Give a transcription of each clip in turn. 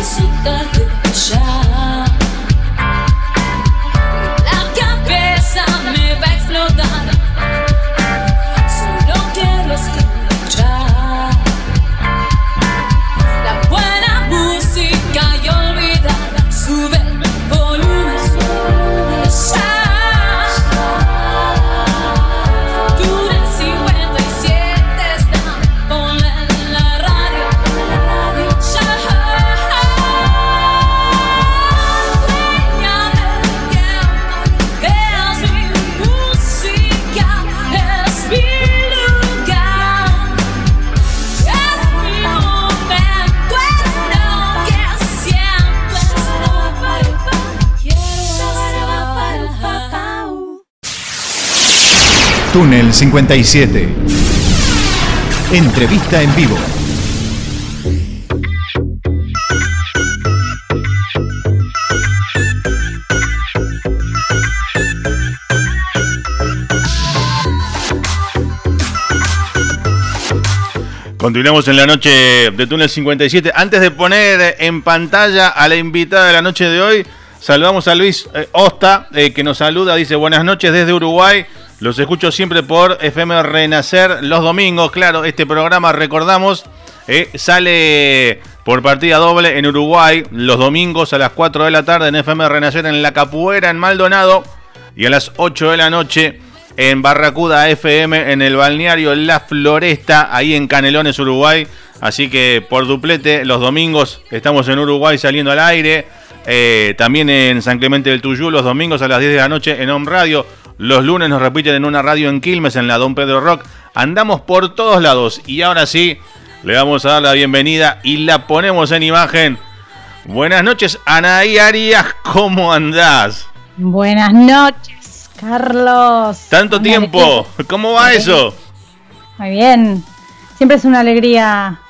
isso tá tanto já. Túnel 57. Entrevista en vivo. Continuamos en la noche de Túnel 57. Antes de poner en pantalla a la invitada de la noche de hoy, saludamos a Luis eh, Osta, eh, que nos saluda, dice buenas noches desde Uruguay. Los escucho siempre por FM Renacer los domingos. Claro, este programa, recordamos, eh, sale por partida doble en Uruguay los domingos a las 4 de la tarde en FM Renacer en La Capuera, en Maldonado. Y a las 8 de la noche en Barracuda FM, en el balneario La Floresta, ahí en Canelones, Uruguay. Así que por duplete, los domingos estamos en Uruguay saliendo al aire. Eh, también en San Clemente del Tuyú, los domingos a las 10 de la noche en Home Radio. Los lunes nos repiten en una radio en Quilmes, en la Don Pedro Rock. Andamos por todos lados. Y ahora sí, le vamos a dar la bienvenida y la ponemos en imagen. Buenas noches, Anaí Arias, ¿cómo andás? Buenas noches, Carlos. Tanto tiempo, ¿cómo va eso? Muy bien, siempre es una alegría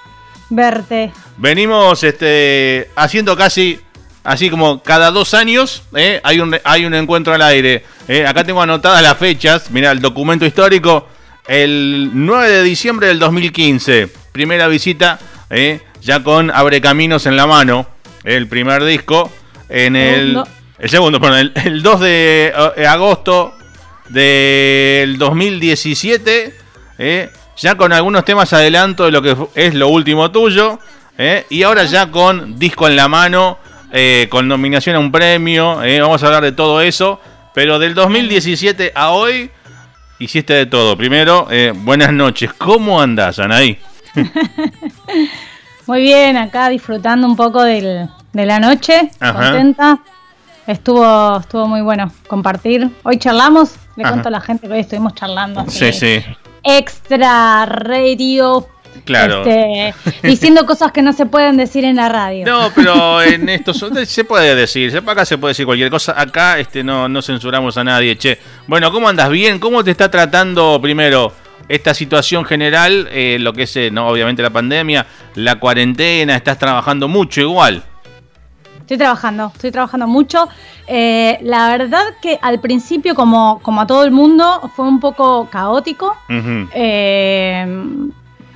verte. Venimos este, haciendo casi así como cada dos años ¿eh? hay, un, hay un encuentro al aire. ¿eh? acá tengo anotadas las fechas, mira el documento histórico, el 9 de diciembre del 2015, primera visita, ¿eh? ya con Abre Caminos en la mano, el primer disco, en el... El segundo, perdón, el, 2 de agosto del 2017, ya con algunos temas adelanto de lo que es lo último tuyo, y ahora ya con disco en la mano, eh, con nominación a un premio, eh, vamos a hablar de todo eso, pero del 2017 a hoy hiciste de todo. Primero, eh, buenas noches, ¿cómo andás, Anaí? Muy bien, acá disfrutando un poco de la noche, contenta. Estuvo, estuvo muy bueno compartir. Hoy charlamos, le cuento a la gente que hoy estuvimos charlando. sí, sí. Extra radio Claro. Este, diciendo cosas que no se pueden decir en la radio. No, pero en esto se puede decir. Acá se puede decir cualquier cosa. Acá este, no, no censuramos a nadie, che. Bueno, ¿cómo andas? ¿Bien? ¿Cómo te está tratando primero esta situación general? Eh, lo que es, eh, no, obviamente, la pandemia, la cuarentena. ¿Estás trabajando mucho igual? Estoy trabajando, estoy trabajando mucho. Eh, la verdad que al principio, como, como a todo el mundo, fue un poco caótico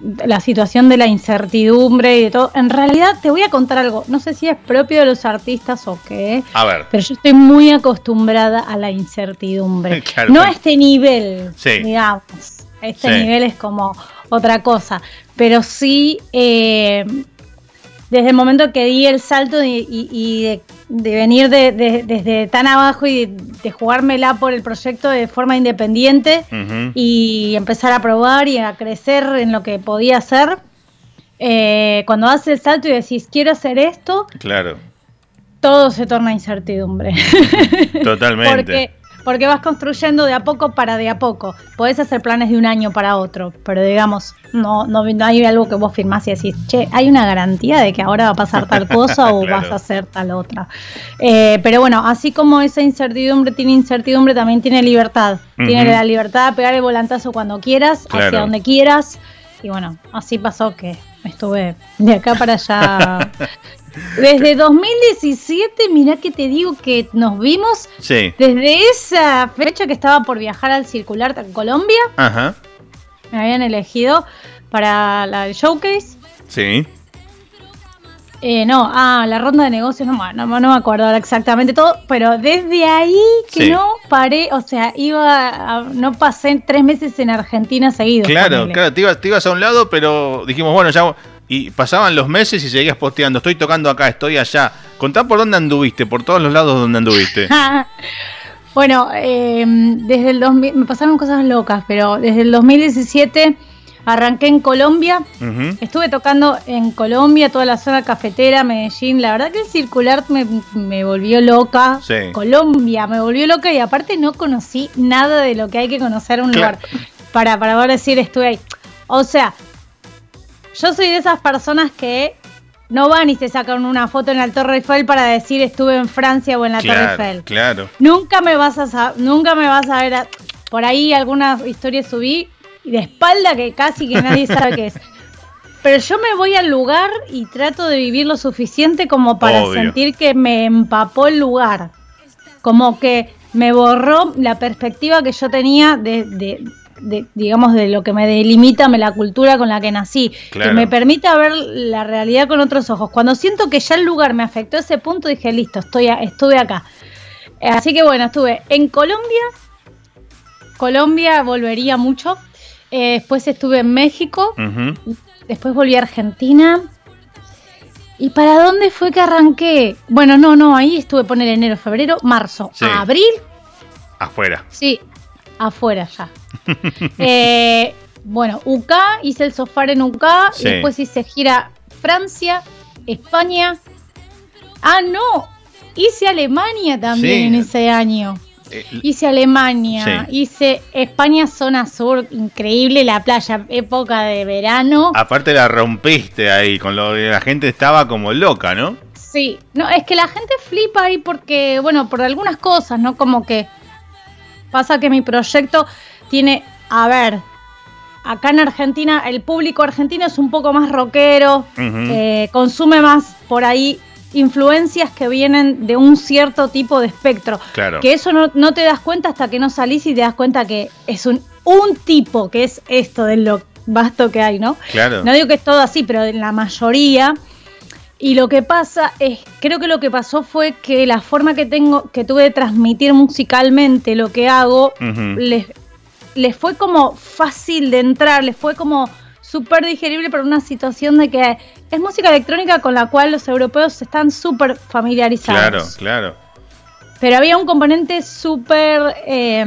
la situación de la incertidumbre y de todo. En realidad te voy a contar algo, no sé si es propio de los artistas o qué, a ver. pero yo estoy muy acostumbrada a la incertidumbre. no a este nivel, digamos. Este nivel es como otra cosa, pero sí eh, desde el momento que di el salto y, de, venir desde tan abajo y de, jugármela por el proyecto de forma independiente y empezar a probar y a crecer en lo que podía hacer, eh, cuando haces el salto y decís, quiero hacer esto, claro. todo se torna incertidumbre. Totalmente. Porque porque vas construyendo de a poco para de a poco. Podés hacer planes de un año para otro, pero digamos, no, no, hay algo que vos firmás y decís, che, hay una garantía de que ahora va a pasar tal cosa o vas a hacer tal otra. Eh, pero bueno, así como esa incertidumbre tiene incertidumbre, también tiene libertad. Tiene la libertad de pegar el volantazo cuando quieras, hacia donde quieras. Y bueno, así pasó que estuve de acá para allá Desde 2017, mirá que te digo que nos vimos. Sí. Desde esa fecha que estaba por viajar al Circular en Colombia. Ajá. Me habían elegido para la showcase. Sí. Eh, no, ah, la ronda de negocios, no, me- no, me- no me acuerdo ahora exactamente todo, pero desde ahí que Sí. no paré, o sea, iba, a- no pasé tres meses en Argentina seguidos. Claro, ponele. claro, te ibas, te ibas a un lado, pero dijimos, bueno, ya. Y pasaban los meses y seguías posteando. Estoy tocando acá, estoy allá. Contá por dónde anduviste, por todos los lados donde anduviste. bueno, eh, desde el 2000, me pasaron cosas locas, pero desde el 2017 arranqué en Colombia. Estuve tocando en Colombia, toda la zona cafetera, Medellín. La verdad que el circular me, me volvió loca. Sí. Colombia me volvió loca y aparte no conocí nada de lo que hay que conocer en un Claro. lugar para, para poder decir estuve ahí. O sea, yo soy de esas personas que no van y se sacan una foto en la Torre Eiffel para decir estuve en Francia o en la Torre Eiffel. claro. Nunca me vas a nunca me vas a ver a- por ahí algunas historias subí de espalda que casi que nadie sabe qué es. Pero yo me voy al lugar y trato de vivir lo suficiente como para Obvio. sentir que me empapó el lugar. Como que me borró la perspectiva que yo tenía de, de- de, digamos, de lo que me delimita me- la cultura con la que nací. Claro. Que me permita ver la realidad con otros ojos. Cuando siento que ya el lugar me afectó a ese punto, dije, listo, estoy a- estuve acá. Eh, Así que bueno, estuve en Colombia. Colombia volvería mucho. Eh, después estuve en México. Después volví a Argentina. ¿Y para dónde fue que arranqué? Bueno, no, no, ahí estuve poner enero, febrero, marzo, Sí. abril, Afuera. sí, afuera ya. Eh, bueno, UK, hice el sofá en UK, Sí. y después hice gira Francia, España. Ah, no, hice Alemania también Sí. en ese año. Eh, Hice Alemania, Sí. hice España, zona sur, increíble la playa, época de verano. aparte la rompiste ahí, con lo de la gente estaba como loca, ¿no? Sí, no, es que la gente flipa ahí porque, bueno, por algunas cosas, ¿no? Como que pasa que mi proyecto tiene, a ver, acá en Argentina el público argentino es un poco más rockero, eh, consume más por ahí influencias que vienen de un cierto tipo de espectro. Claro. Que eso no, no te das cuenta hasta que no salís y te das cuenta que es un, un tipo, que es esto de lo vasto que hay, ¿no? Claro. No digo que es todo así, pero en la mayoría. Y lo que pasa es, creo que lo que pasó fue que la forma que tengo, que tuve de transmitir musicalmente lo que hago, les, les fue como fácil de entrar, les fue como súper digerible por una situación de que es música electrónica con la cual los europeos están súper familiarizados. Claro, claro. Pero había un componente súper eh,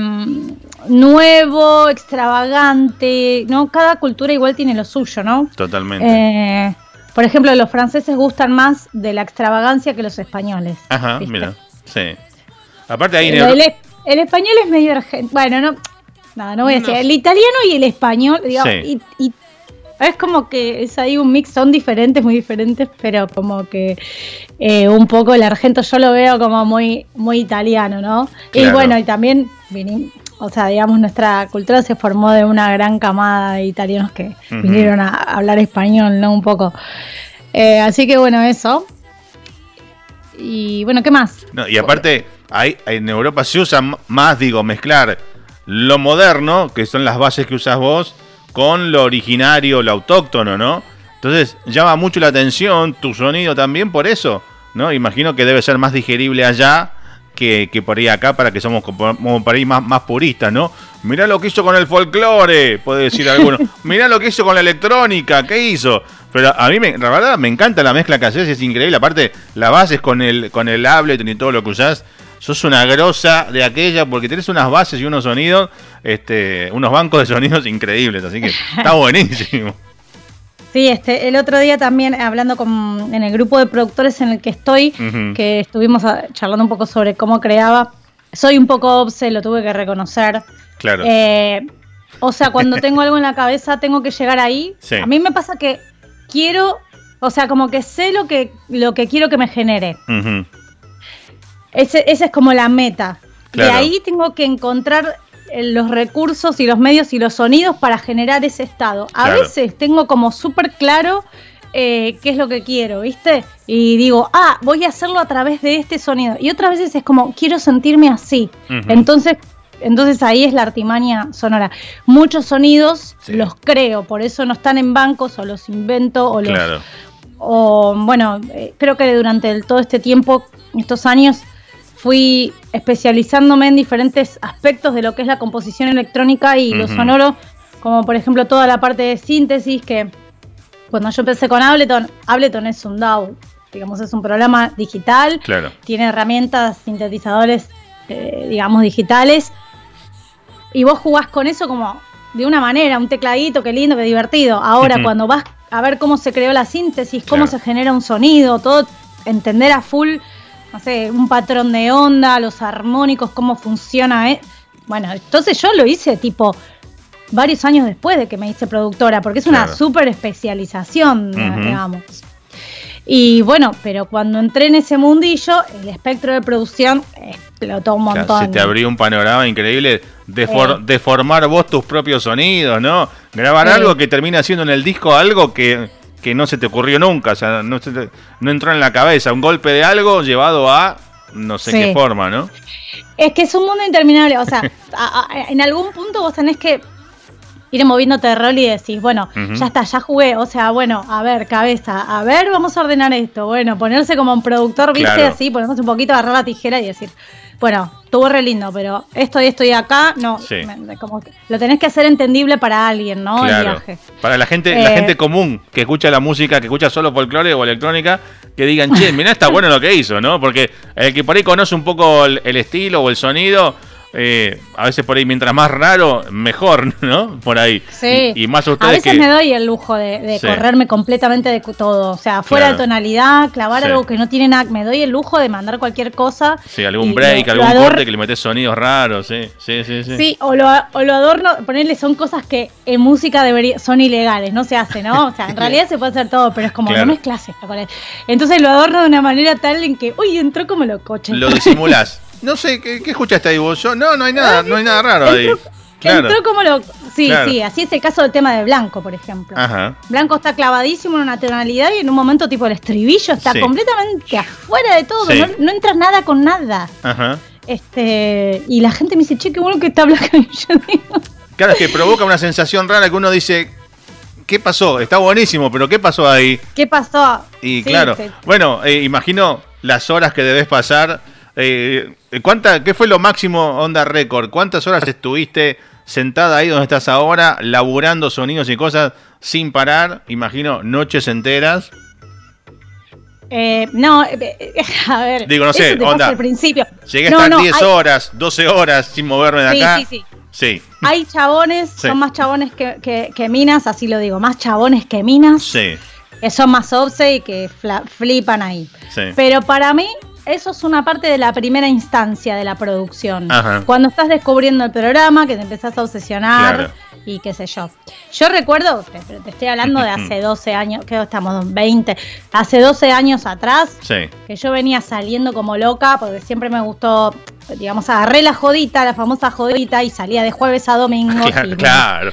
nuevo, extravagante, ¿no? Cada cultura igual tiene lo suyo, ¿no? Totalmente. Eh, por ejemplo, los franceses gustan más de la extravagancia que los españoles. Ajá, ¿viste? mira. Sí. Aparte ahí El, Euro- el- el español es medio argentino. Bueno, no, no, no voy a No. decir. El italiano y el español, digamos, Sí. y, y es como que es ahí un mix, son diferentes, muy diferentes, pero como que eh, un poco el argento yo lo veo como muy, muy italiano, ¿no? Y Claro. bueno, y también o sea, digamos, nuestra cultura se formó de una gran camada de italianos que vinieron a hablar español, ¿no? Un poco. Eh, así que bueno, eso. Y bueno, ¿qué más? No, y aparte, ahí en Europa se usa más, digo, mezclar lo moderno, que son las bases que usas vos, con lo originario, lo autóctono, ¿no? Entonces llama mucho la atención tu sonido también por eso, ¿no? Imagino que debe ser más digerible allá que, que por ahí acá, para que somos como por ahí más, más puristas, ¿no? Mirá lo que hizo con el folclore, puede decir alguno. Mirá lo que hizo con la electrónica, ¿qué hizo? Pero a mí, me, la verdad, me encanta la mezcla que haces, es increíble. Aparte, la bases con el, con el Ableton y todo lo que usás. Sos una grosa de aquella porque tenés unas bases y unos sonidos, este, unos bancos de sonidos increíbles, así que está buenísimo. Sí, este, el otro día también hablando con, en el grupo de productores en el que estoy, que estuvimos ah, charlando un poco sobre cómo creaba. Soy un poco obse, lo tuve que reconocer. Claro. Eh, o sea, cuando tengo algo en la cabeza tengo que llegar ahí. Sí. A mí me pasa que quiero, o sea, como que sé lo que, lo que quiero que me genere. Ese, esa es como la meta. Claro. De ahí tengo que encontrar los recursos y los medios y los sonidos para generar ese estado. A Claro. veces tengo como súper claro eh, qué es lo que quiero, ¿viste? Y digo, ah, voy a hacerlo a través de este sonido. Y otras veces es como, quiero sentirme así. Entonces, entonces ahí es la artimaña sonora. Muchos sonidos Sí. los creo, por eso no están en bancos o los invento o los Claro. o bueno, eh, creo que durante el- todo este tiempo, estos años, fui especializándome en diferentes aspectos de lo que es la composición electrónica y lo Ujú. sonoro, como por ejemplo toda la parte de síntesis, que cuando yo empecé con Ableton, Ableton es un DAW, digamos, es un programa digital, Claro. tiene herramientas, sintetizadores, eh, digamos, digitales, y vos jugás con eso como de una manera, un tecladito, qué lindo, qué divertido. Ahora, cuando vas a ver cómo se creó la síntesis, cómo Claro. se genera un sonido, todo, entender a full, no sé, un patrón de onda, los armónicos, cómo funciona. eh. Bueno, entonces yo lo hice tipo varios años después de que me hice productora, porque es una Claro. súper especialización, digamos. Y bueno, pero cuando entré en ese mundillo, el espectro de producción explotó un Claro, montón. se te abrió un panorama increíble de, for- de formar vos tus propios sonidos, ¿no? Grabar algo que termina siendo en el disco algo que, que no se te ocurrió nunca, o sea, no, se te- no entró en la cabeza, un golpe de algo llevado a no sé Sí. qué forma, ¿no? Es que es un mundo interminable. O sea, a- a- en algún punto vos tenés que ir moviéndote de rol y decís, bueno, ya está, ya jugué. O sea, bueno, a ver, cabeza, a ver, vamos a ordenar esto. Bueno, ponerse como un productor, viste, Claro. así, ponerse un poquito, agarrar la tijera y decir, bueno, estuvo re lindo, pero esto y esto y acá, no, Sí. como que lo tenés que hacer entendible para alguien, ¿no? El viaje. Para la gente, la Eh, gente común que escucha la música, que escucha solo folclore o electrónica, que digan, che, mirá, está bueno lo que hizo, ¿no? Porque el que por ahí conoce un poco el, el estilo o el sonido, eh, a veces por ahí, mientras más raro, mejor, ¿no? Por ahí. Sí. Y, y más A ustedes veces que. me doy el lujo de, de Sí. correrme completamente de todo. O sea, fuera Claro. de tonalidad, clavar Sí. algo que no tiene nada. Me doy el lujo de mandar cualquier cosa. Sí, algún break, lo- lo algún ador- corte que le metes sonidos raros, sí, sí, sí. Sí, Sí, o lo, o lo adorno, ponerle son cosas que en música debería, son ilegales, no se hace, ¿no? O sea, en realidad se puede hacer todo, pero es como Claro. no mezclas esto con él. Entonces lo adorno de una manera tal en que, uy, entró como lo coche. Lo disimulás. No sé, ¿qué, qué escuchaste ahí vos? Yo, no, no hay nada, no hay nada raro ahí. Claro. entró como lo. Sí, Claro. sí, así es el caso del tema de Blanco, por ejemplo. Ajá. Blanco está clavadísimo en una tonalidad y en un momento tipo el estribillo está Sí. completamente afuera de todo, Sí. no, no entra nada con nada. Ajá. Este, y la gente me dice, che, qué bueno que está Blanco. Y yo digo, Claro, es que provoca una sensación rara que uno dice, ¿qué pasó? Está buenísimo, pero ¿qué pasó ahí? ¿qué pasó? Y Sí, claro, bueno, eh, imagino las horas que debes pasar. Eh, ¿cuánta, ¿Qué fue lo máximo Onda Record? ¿Cuántas horas estuviste sentada ahí donde estás ahora, laburando sonidos y cosas sin parar? Imagino noches enteras. Eh, no, eh, a ver. Digo, no sé, onda. al principio. Llegué a No, estar no, 10 hay- horas, 12 horas sin moverme de Sí, acá. sí, sí. Sí, Hay chabones, Sí. son más chabones que, que- que minas, así lo digo, más chabones que minas, sí, que son más obse y que fla- flipan ahí. sí. Pero para mí, eso es una parte de la primera instancia de la producción. Ajá. Cuando estás descubriendo el programa, que te empezás a obsesionar Claro. y qué sé yo. Yo recuerdo, te, te estoy hablando de hace 12 años, que estamos 20, hace 12 años atrás, Sí, que yo venía saliendo como loca, porque siempre me gustó, digamos, agarré la jodita, la famosa jodita, y salía de jueves a domingo claro, y- claro,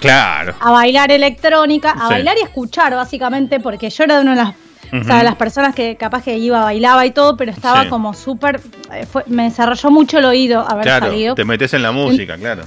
claro. a bailar electrónica, a Sí. bailar y escuchar, básicamente, porque yo era de una de las, o sea, las personas que capaz que iba, bailaba y todo, pero estaba Sí. como súper, eh, me desarrolló mucho el oído haber Claro, salido. te metes en la música, claro.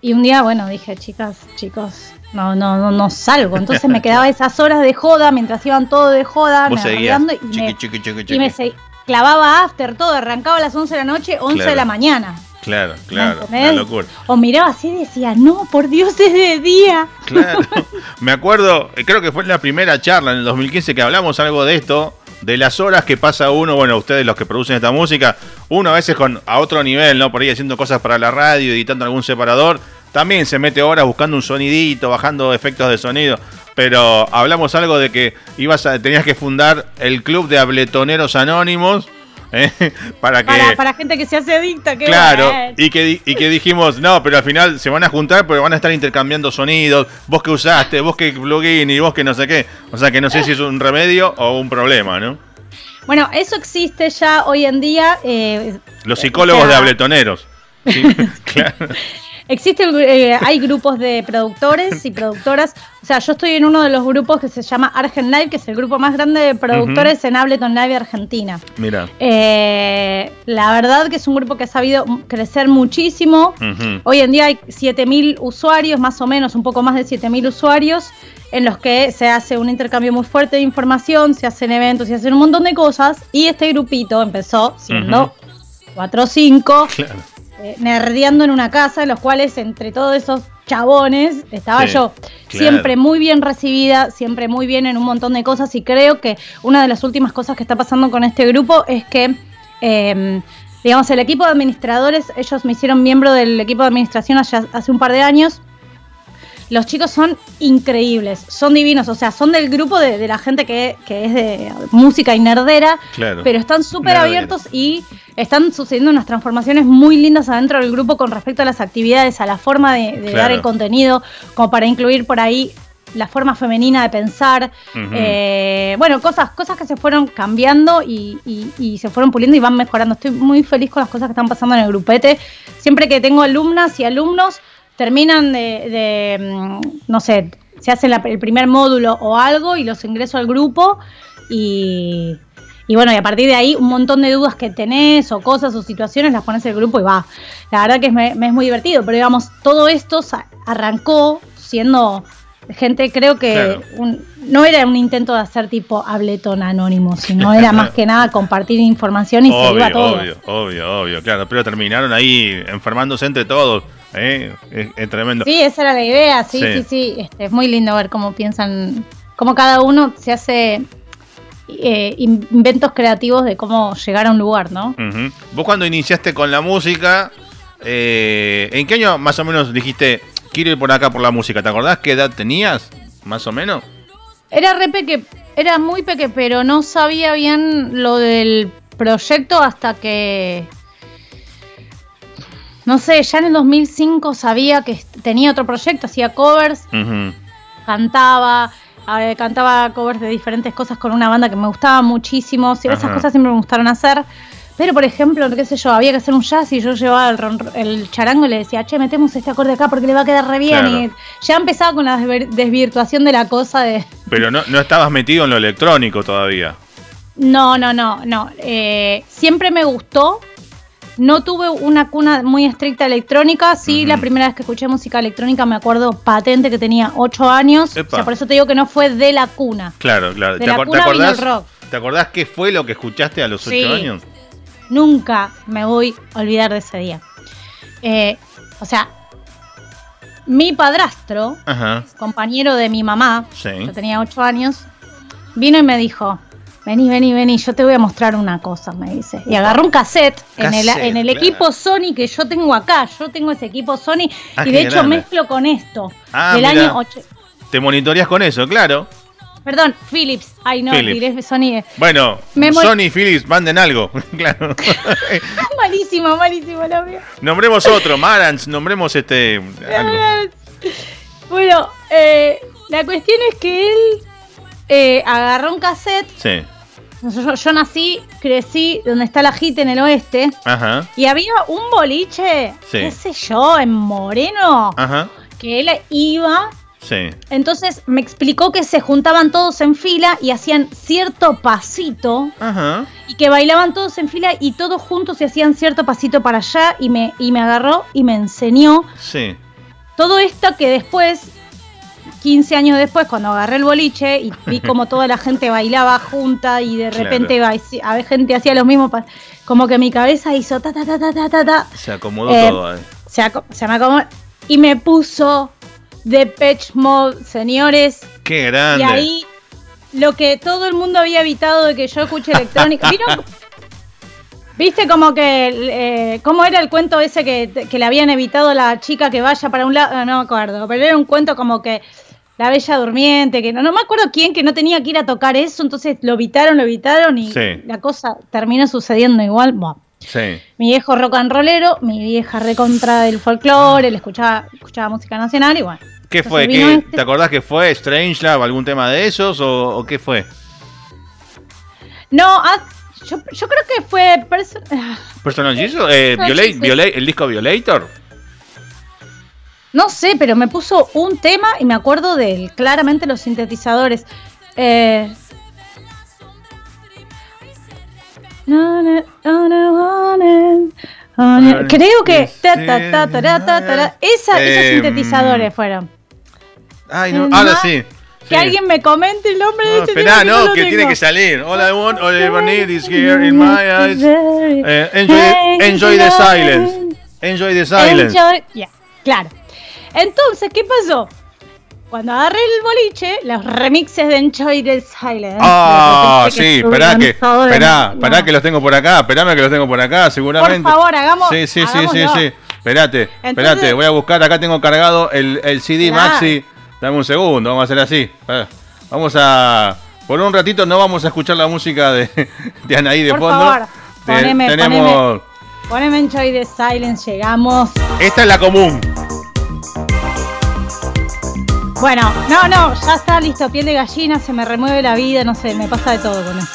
Y un día, bueno, dije, chicas, chicos, no, no, no, no salgo. Entonces me quedaba esas horas de joda, mientras iban todo de joda, me arreglando y Chiqui, me, chiqui, chiqui, y chiqui. me se- clavaba after, todo, arrancaba a las 11 de la noche, 11 Claro. de la mañana. Claro, ¿me claro, una locura. O miraba así y decía, no, por Dios, es de día. Claro. Me acuerdo, eh, creo que fue en la primera charla en el 2015 que hablamos algo de esto, de las horas que pasa uno, bueno, ustedes los que producen esta música, uno a veces con a otro nivel, ¿no? Por ahí haciendo cosas para la radio, editando algún separador, también se mete horas buscando un sonidito, bajando efectos de sonido. Pero hablamos algo de que ibas a, tenías que fundar el club de abletoneros anónimos ¿eh? para que Para, para gente que se hace adicta, qué Claro, bueno. y que, y que dijimos, no, pero al final se van a juntar porque van a estar intercambiando sonidos, vos que usaste, vos que plugin y vos que no sé qué. O sea que no sé si es un remedio o un problema, ¿no? Bueno, eso existe ya hoy en día. eh, Los psicólogos o sea, de abletoneros. Sí, claro. Existe, eh, hay grupos de productores y productoras. O sea, yo estoy en uno de los grupos que se llama Argent Live, que es el grupo más grande de productores en Ableton Live Argentina. Mira. Eh, la verdad que es un grupo que ha sabido crecer muchísimo. Hoy en día hay 7.000 usuarios, más o menos, un poco más de 7.000 usuarios. en los que se hace un intercambio muy fuerte de información, se hacen eventos, se hacen un montón de cosas. Y este grupito empezó siendo cuatro o cinco, eh, nerdeando en una casa, en los cuales entre todos esos chabones estaba yo. Siempre muy bien recibida, siempre muy bien en un montón de cosas. Y creo que una de las últimas cosas que está pasando con este grupo es que. Em, digamos, el equipo de administradores, ellos me hicieron miembro del equipo de administración hace un par de años los chicos son increíbles, son divinos, o sea, son del grupo de, la gente que, es de música y nerdera, pero están súper abiertos y están sucediendo unas transformaciones muy lindas adentro del grupo con respecto a las actividades, a la forma de, dar el contenido, como para incluir por ahí la forma femenina de pensar, eh, bueno, cosas, cosas que se fueron cambiando y, y, se fueron puliendo y van mejorando. Estoy muy feliz con las cosas que están pasando en el grupete. Siempre que tengo alumnas y alumnos, terminan de, mm, no sé, se hace el primer módulo o algo y los ingreso al grupo y, y bueno, y a partir de ahí un montón de dudas que tenés o cosas o situaciones las pones en el grupo y va. La verdad que me, es muy divertido, pero digamos, todo esto arrancó siendo gente, creo que no era un intento de hacer tipo habletón anónimo, sino era más que nada compartir información y se iba todo. Obvio, obvio, obvio, claro, pero terminaron ahí enfermándose entre todos. ¿eh? Es, tremendo. Sí, esa era la idea, sí, sí, sí. Este, es muy lindo ver cómo piensan, cómo cada uno se hace eh, inventos creativos de cómo llegar a un lugar, ¿no? Vos cuando iniciaste con la música, eh, ¿en qué año más o menos dijiste, quiero ir por acá por la música? ¿Te acordás qué edad tenías, más o menos? Era re peque, era muy peque, pero no sabía bien lo del proyecto hasta que no sé, ya en el 2005 sabía que tenía otro proyecto, hacía covers, cantaba, cantaba covers de diferentes cosas con una banda que me gustaba muchísimo, esas cosas siempre me gustaron hacer. Pero, por ejemplo, qué sé yo, había que hacer un jazz y yo llevaba el, charango y le decía, che, metemos este acorde acá porque le va a quedar re bien. Y ya empezaba con la desvirtuación de la cosa de... Pero no, no estabas metido en lo electrónico todavía. No, no, no, no. Eh, siempre me gustó, no tuve una cuna muy estricta electrónica, sí, la primera vez que escuché música electrónica me acuerdo patente que tenía 8 años, o sea, por eso te digo que no fue de la cuna. Claro, claro. ¿Te, acordás, ¿Te acordás qué fue lo que escuchaste a los 8 años? Nunca me voy a olvidar de ese día. Eh, o sea, mi padrastro, compañero de mi mamá, yo tenía 8 años, vino y me dijo, Vení, vení, vení, yo te voy a mostrar una cosa, me dice. Y agarró un cassette, en el, en el equipo Sony que yo tengo acá. Yo tengo ese equipo Sony ah, y de hecho mezclo con esto. Ah, del año 8. Te monitoreas con eso, claro. Perdón, Philips. Ay, no, Philips. Sony. Bueno, Sony y Philips, manden algo. claro. malísimo, malísimo mío. Nombremos otro, Marantz, nombremos este. Bueno, eh, la cuestión es que él eh, agarró un cassette. Sí yo, nací, crecí donde está la JIT en el oeste. Ajá. Y había un boliche, qué sé yo, en Moreno, Ajá. que él iba. Sí. Entonces me explicó que se juntaban todos en fila y hacían cierto pasito. Ajá. Y que bailaban todos en fila y todos juntos y hacían cierto pasito para allá. Y me, y me agarró y me enseñó. Sí. Todo esto que después 15 años después, cuando agarré el boliche y vi como toda la gente bailaba junta y de repente a ver, gente hacía lo mismo, como que mi cabeza hizo ta ta ta ta ta ta. Se acomodó eh, todo. Eh. Se, me acomodó y me puso de Patch Mode, señores. Qué grande. Y ahí lo que todo el mundo había evitado de que yo escuche electrónica. ¿Viste como que, eh, cómo era el cuento ese que, que, le habían evitado a la chica que vaya para un lado? No me acuerdo, pero era un cuento como que la Bella Durmiente, que no, no me acuerdo quién que no tenía que ir a tocar eso, entonces lo evitaron, lo evitaron y la cosa terminó sucediendo igual. Mi viejo rock and rollero, mi vieja recontra del folclore, le escuchaba, escuchaba música nacional y bueno. ¿Qué fue? ¿Te acordás que fue Strange Love, algún tema de esos o, qué fue? No, ah, yo, creo que fue Personal Jesus, eh, el disco Violator. No sé, pero me puso un tema y me acuerdo de claramente los sintetizadores. Eh, creo que esa, esos sintetizadores fueron. Ay, no, ahora sí. Que alguien me comente el nombre de No, este esperá, tema que no, lo que tengo. tiene que salir. All I want, all I ever need is here in my eyes. Eh, enjoy, enjoy the silence. Enjoy the silence. Enjoy- ya, claro. Entonces, ¿qué pasó? Cuando agarré el boliche, los remixes de Enjoy the Silence. Ah, sí, esperá que, esperá, esperá que los tengo por acá, esperame que los tengo por acá, seguramente. Por favor, hagamos. Sí, sí, sí, sí, sí. Espérate, espérate, Entonces- voy a buscar, acá tengo cargado el, el CD Claro. Maxi. Dame un segundo, vamos a hacer así. Vamos a. Por un ratito no vamos a escuchar la música de, de Anaí de Por fondo. favor, poneme, tenemos. Poneme Enjoy the Silence, llegamos. Esta es la común. Bueno, no, no, ya está listo. Piel de gallina, se me remueve la vida, no sé, me pasa de todo con eso.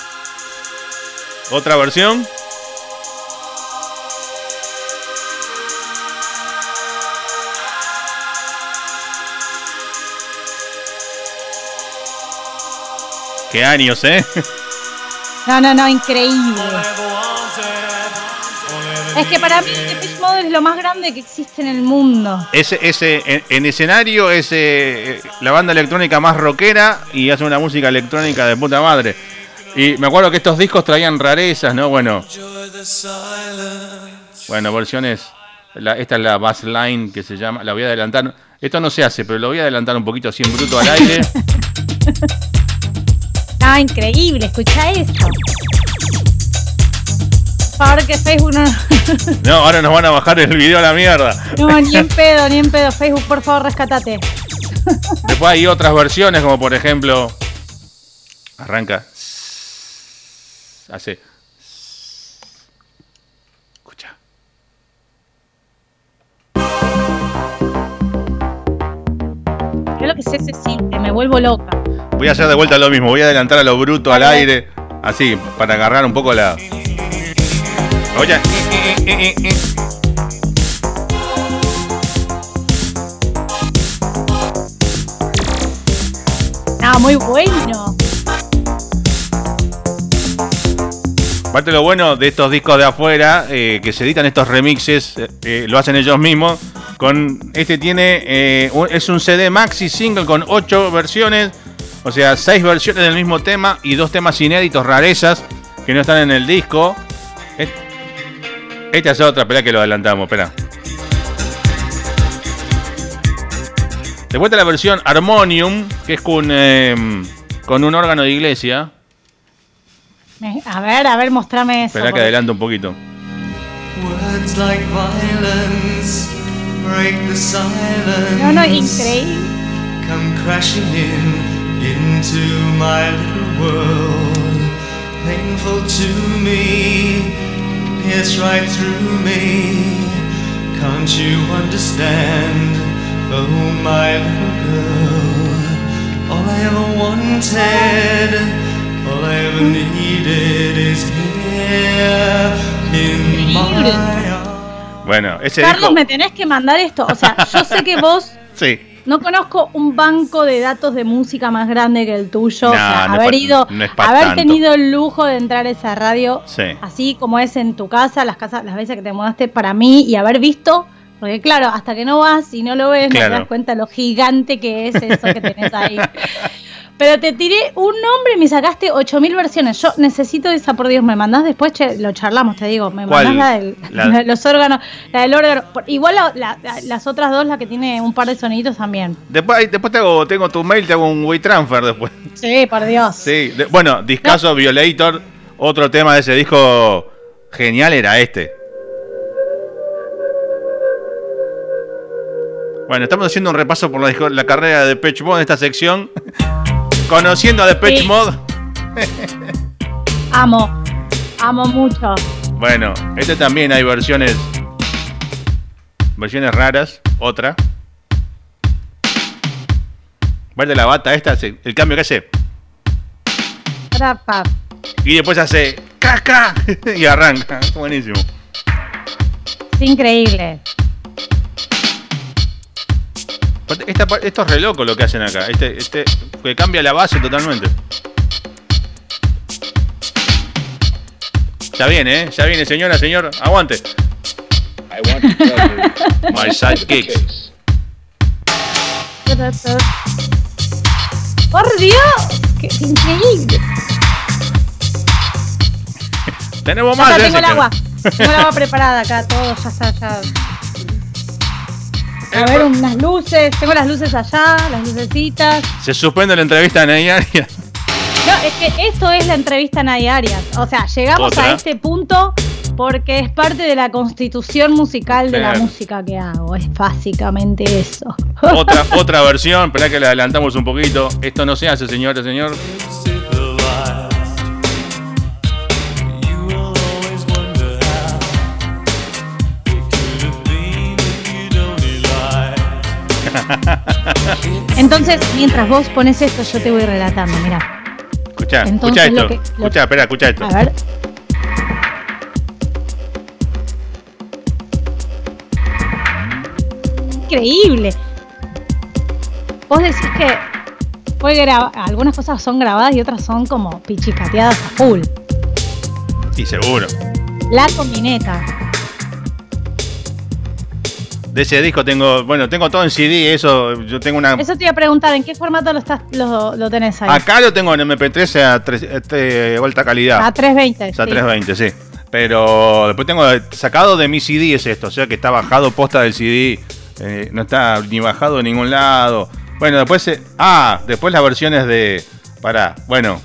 Otra versión. Qué años, ¿eh? No, no, no, increíble. Es que para mí Depeche Mode es lo más grande que existe en el mundo. Ese, ese, en, en escenario es eh, la banda electrónica más rockera y hace una música electrónica de puta madre. Y me acuerdo que estos discos traían rarezas, ¿no? Bueno, bueno, versiones. la- esta es la bass line que se llama. La voy a adelantar. Esto no se hace, pero lo voy a adelantar un poquito así en bruto al aire. Ah, increíble, escucha esto. Favor que Facebook no, No, ahora nos van a bajar el video a la mierda. no, ni en pedo, ni en pedo. Facebook, por favor, rescatate. Después hay otras versiones, como por ejemplo. Arranca. Hace. Escucha. Yo lo que sé se siente, me vuelvo loca. Voy a hacer de vuelta lo mismo. Voy a adelantar a lo bruto al aire. Así, para agarrar un poco la. Oye. Ah, muy bueno. Aparte lo bueno de estos discos de afuera, eh, que se editan estos remixes, eh, eh, lo hacen ellos mismos. Con este tiene, eh, un- es un CD maxi single con ocho versiones, o sea, seis versiones del mismo tema y dos temas inéditos, rarezas, que no están en el disco. Esta es otra, espera que lo adelantamos, espera. De vuelta la versión Harmonium, que es con, eh, con un órgano de iglesia. A ver, a ver, mostrame eso. Espera que porque- adelanto un poquito. Words like violence break the silence. No, no, increíble. Come crashing in into my little world. Painful to me, it's right through me. Can't you understand? Oh, my little girl. All I ever wanted, all I ever needed is here in my arms. Bueno, ese Carlos, disco. me tenés que mandar esto. O sea, yo sé que vos Sí. No conozco un banco de datos de música más grande que el tuyo. o No, sea, no es haber ido, no es pa' haber tanto. tenido el lujo de entrar a esa radio, Sí. así como es en tu casa, las casas, las veces que te mudaste para mí y haber visto, porque claro, hasta que no vas y no lo ves, no te das cuenta lo gigante que es eso que tenés ahí. Pero te tiré un nombre y me sacaste 8000 versiones. Yo necesito esa, por Dios, me mandás después, che, lo charlamos, te digo. Me ¿Cuál? mandás la, del, La- la de los órganos, la del órgano. Igual la- la- la- las otras dos, la que tiene un par de soniditos también. Después, después te hago, tengo tu mail, te hago un WeTransfer después. Sí, por Dios. Sí. de- bueno, discaso Violator. Otro tema de ese disco genial era este. Bueno, estamos haciendo un repaso por la, carrera de Mode en esta sección. Conociendo a Depeche Sí. Mode. Amo, amo mucho. Bueno, este también hay versiones. Versiones raras. Otra. Verde la bata, esta, el cambio que hace. Trapa. Y después hace caca y arranca. Buenísimo. Es increíble. Esta esto es re loco lo que hacen acá. Este, este, que cambia la base totalmente. Ya viene, ¿eh? Ya viene, señora, señor. Aguante. I want to tell you My sidekicks. ¡Por Dios! ¡Qué increíble! Tenemos Ya más, está, tengo el agua. Tengo el agua preparada acá, todo, ya está, ya. A ver, unas luces. Tengo las luces allá, las lucecitas. Se suspende la entrevista a Neyaria. No, es que esto es la entrevista a Nadia Arias. O sea, llegamos Otra. a este punto porque es parte de la constitución musical de la música que hago. Es básicamente eso. Otra, otra versión, espera que la adelantamos un poquito. Esto no se hace, señora, señor. to Entonces, mientras vos pones esto, yo te voy relatando. Mira, Escucha, escucha esto. que- Escucha, espera, escucha esto. a ver. Increíble. Vos decís que fue graba- algunas cosas son grabadas y otras son como pichicateadas a full. Sí, seguro. La combineta. De ese disco tengo, bueno, tengo todo en CD, eso, yo tengo una... Eso te iba a preguntar, ¿en qué formato lo, estás, lo, lo tenés ahí? Acá lo tengo en MP3 a tres- este, alta calidad. A 320. O sea, sí. 320, sí. Pero después tengo sacado de mi CD es esto, o sea que está bajado posta del CD. eh, no está ni bajado en ningún lado. Bueno, después... eh, ah, después las versiones de... Pará, bueno.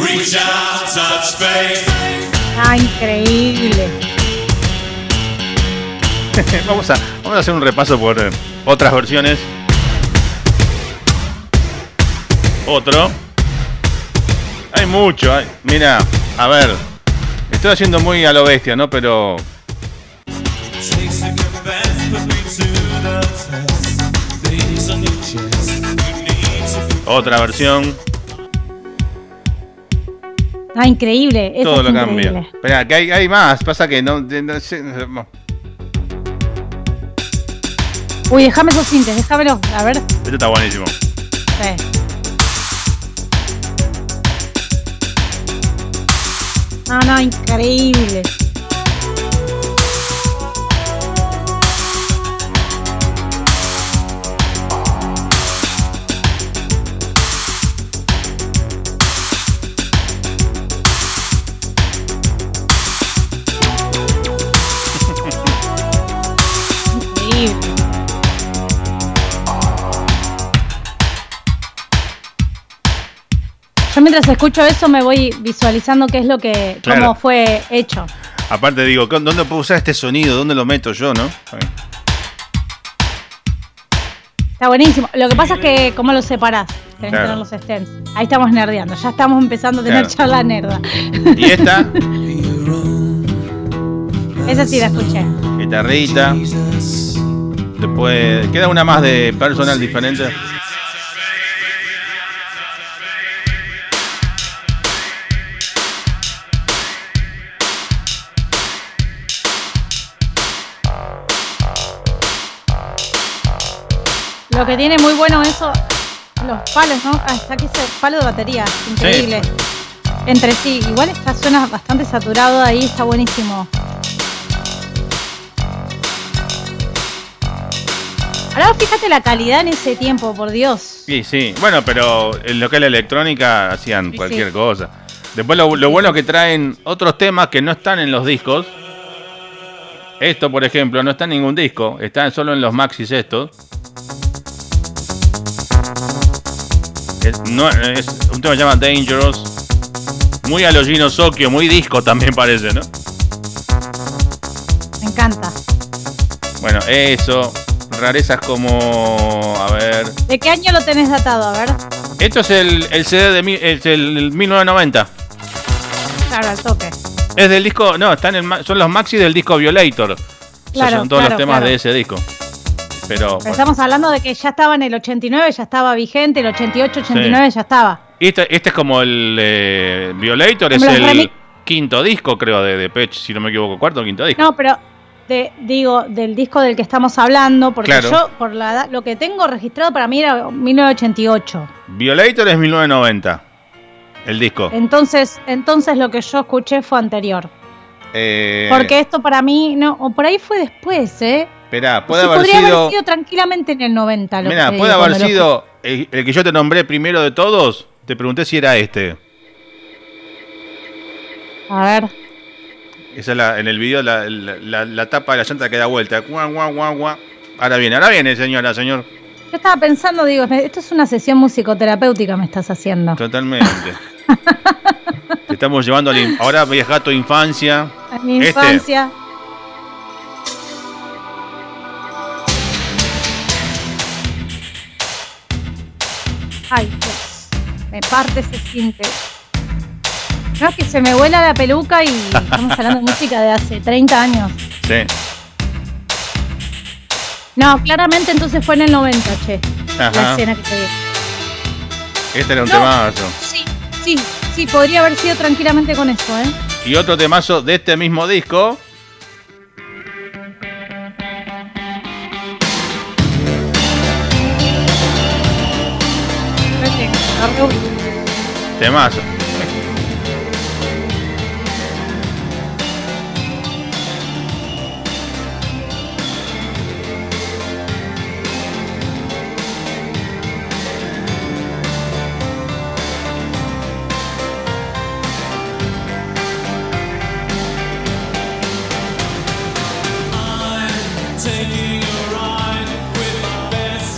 Reach out, touch faith. Ah, increíble. vamos, a, vamos a hacer un repaso por eh, otras versiones. Otro. Hay mucho. hay- mira, a ver. Estoy haciendo muy a lo bestia, ¿no? Pero Takes a Ah, increíble. Eso Todo es lo increíble. cambia. Espera, que hay, hay más. Pasa que no. no. Uy, déjame esos sintes, déjamelo. A ver. Este está buenísimo. Sí. No, no. Increíble. Yo mientras escucho eso me voy visualizando qué es lo que, Claro. cómo fue hecho. Aparte digo, ¿con- ¿dónde puedo usar este sonido? ¿Dónde lo meto yo, no? Está buenísimo. Lo que pasa es que, ¿cómo los separás? Tenés Claro. que tener los stems. Ahí estamos nerdeando. Ya estamos empezando a tener Claro. charla nerda. Y esta, Esa sí la escuché. guitarrita. Después, queda una más de personal diferente. Lo que tiene muy bueno eso, los palos, ¿no? Ah, está aquí ese palo de batería. Increíble. Entre sí. Igual está, suena bastante saturado ahí, está buenísimo. Ahora fíjate la calidad en ese tiempo, por Dios. Sí, sí. Bueno, pero en lo que es la electrónica hacían Sí, cualquier sí. cosa. Después lo, lo bueno que traen otros temas que no están en los discos. Esto, por ejemplo, no está en ningún disco. Está solo en los maxis estos. Es, no, es un tema que se llama Dangerous. Muy a los Gino Sokio, muy disco también parece, ¿no? Me encanta. Bueno, eso. Rarezas como. A ver. ¿De qué año lo tenés datado? A ver. Esto es el, el CD de mi- es el 1990. Claro, al toque. Es del disco, no, están en, son los maxi del disco Violator. O sea, Claro, son todos claro, los temas claro. de ese disco. Pero, Pero estamos hablando de que ya estaba en el 89, ya estaba vigente, el 88, 89 ya estaba. este, este es como el eh, Violator, es el quinto disco, creo, de, de Pech, si no me equivoco, cuarto o quinto disco. No, pero de, digo, del disco del que estamos hablando, porque Claro. yo, por la edad- lo que tengo registrado para mí era 1988. Violator es 1990, el disco. Entonces, entonces lo que yo escuché fue anterior. Eh, Porque esto para mí, no, o por ahí fue después, ¿eh? Esperá, puede Sí, haber podría sido. haber sido tranquilamente en el 90. lo Mira, puede haber lo- sido el, el que yo te nombré primero de todos. Te pregunté si era este. A ver. Esa es la, en el video la, la- la- la tapa de la llanta que da vuelta. Guau, guau, guau, guau. Ahora viene, ahora viene, señora, señor. Yo estaba pensando, digo, esto es una sesión musicoterapéutica me estás haciendo. Totalmente. Te estamos llevando a la Ahora viaja a tu infancia. En mi Este. Ay, Dios. Me parte ese siente. No, es que se me vuela la peluca y estamos hablando de música de hace 30 años. Sí. No, claramente entonces fue en el 90, che. La Ajá. escena que te di. Este era un No. temazo. Sí, sí, sí, podría haber sido tranquilamente con eso, ¿eh? Y otro temazo de este mismo disco. Vete, agarré- Temazo.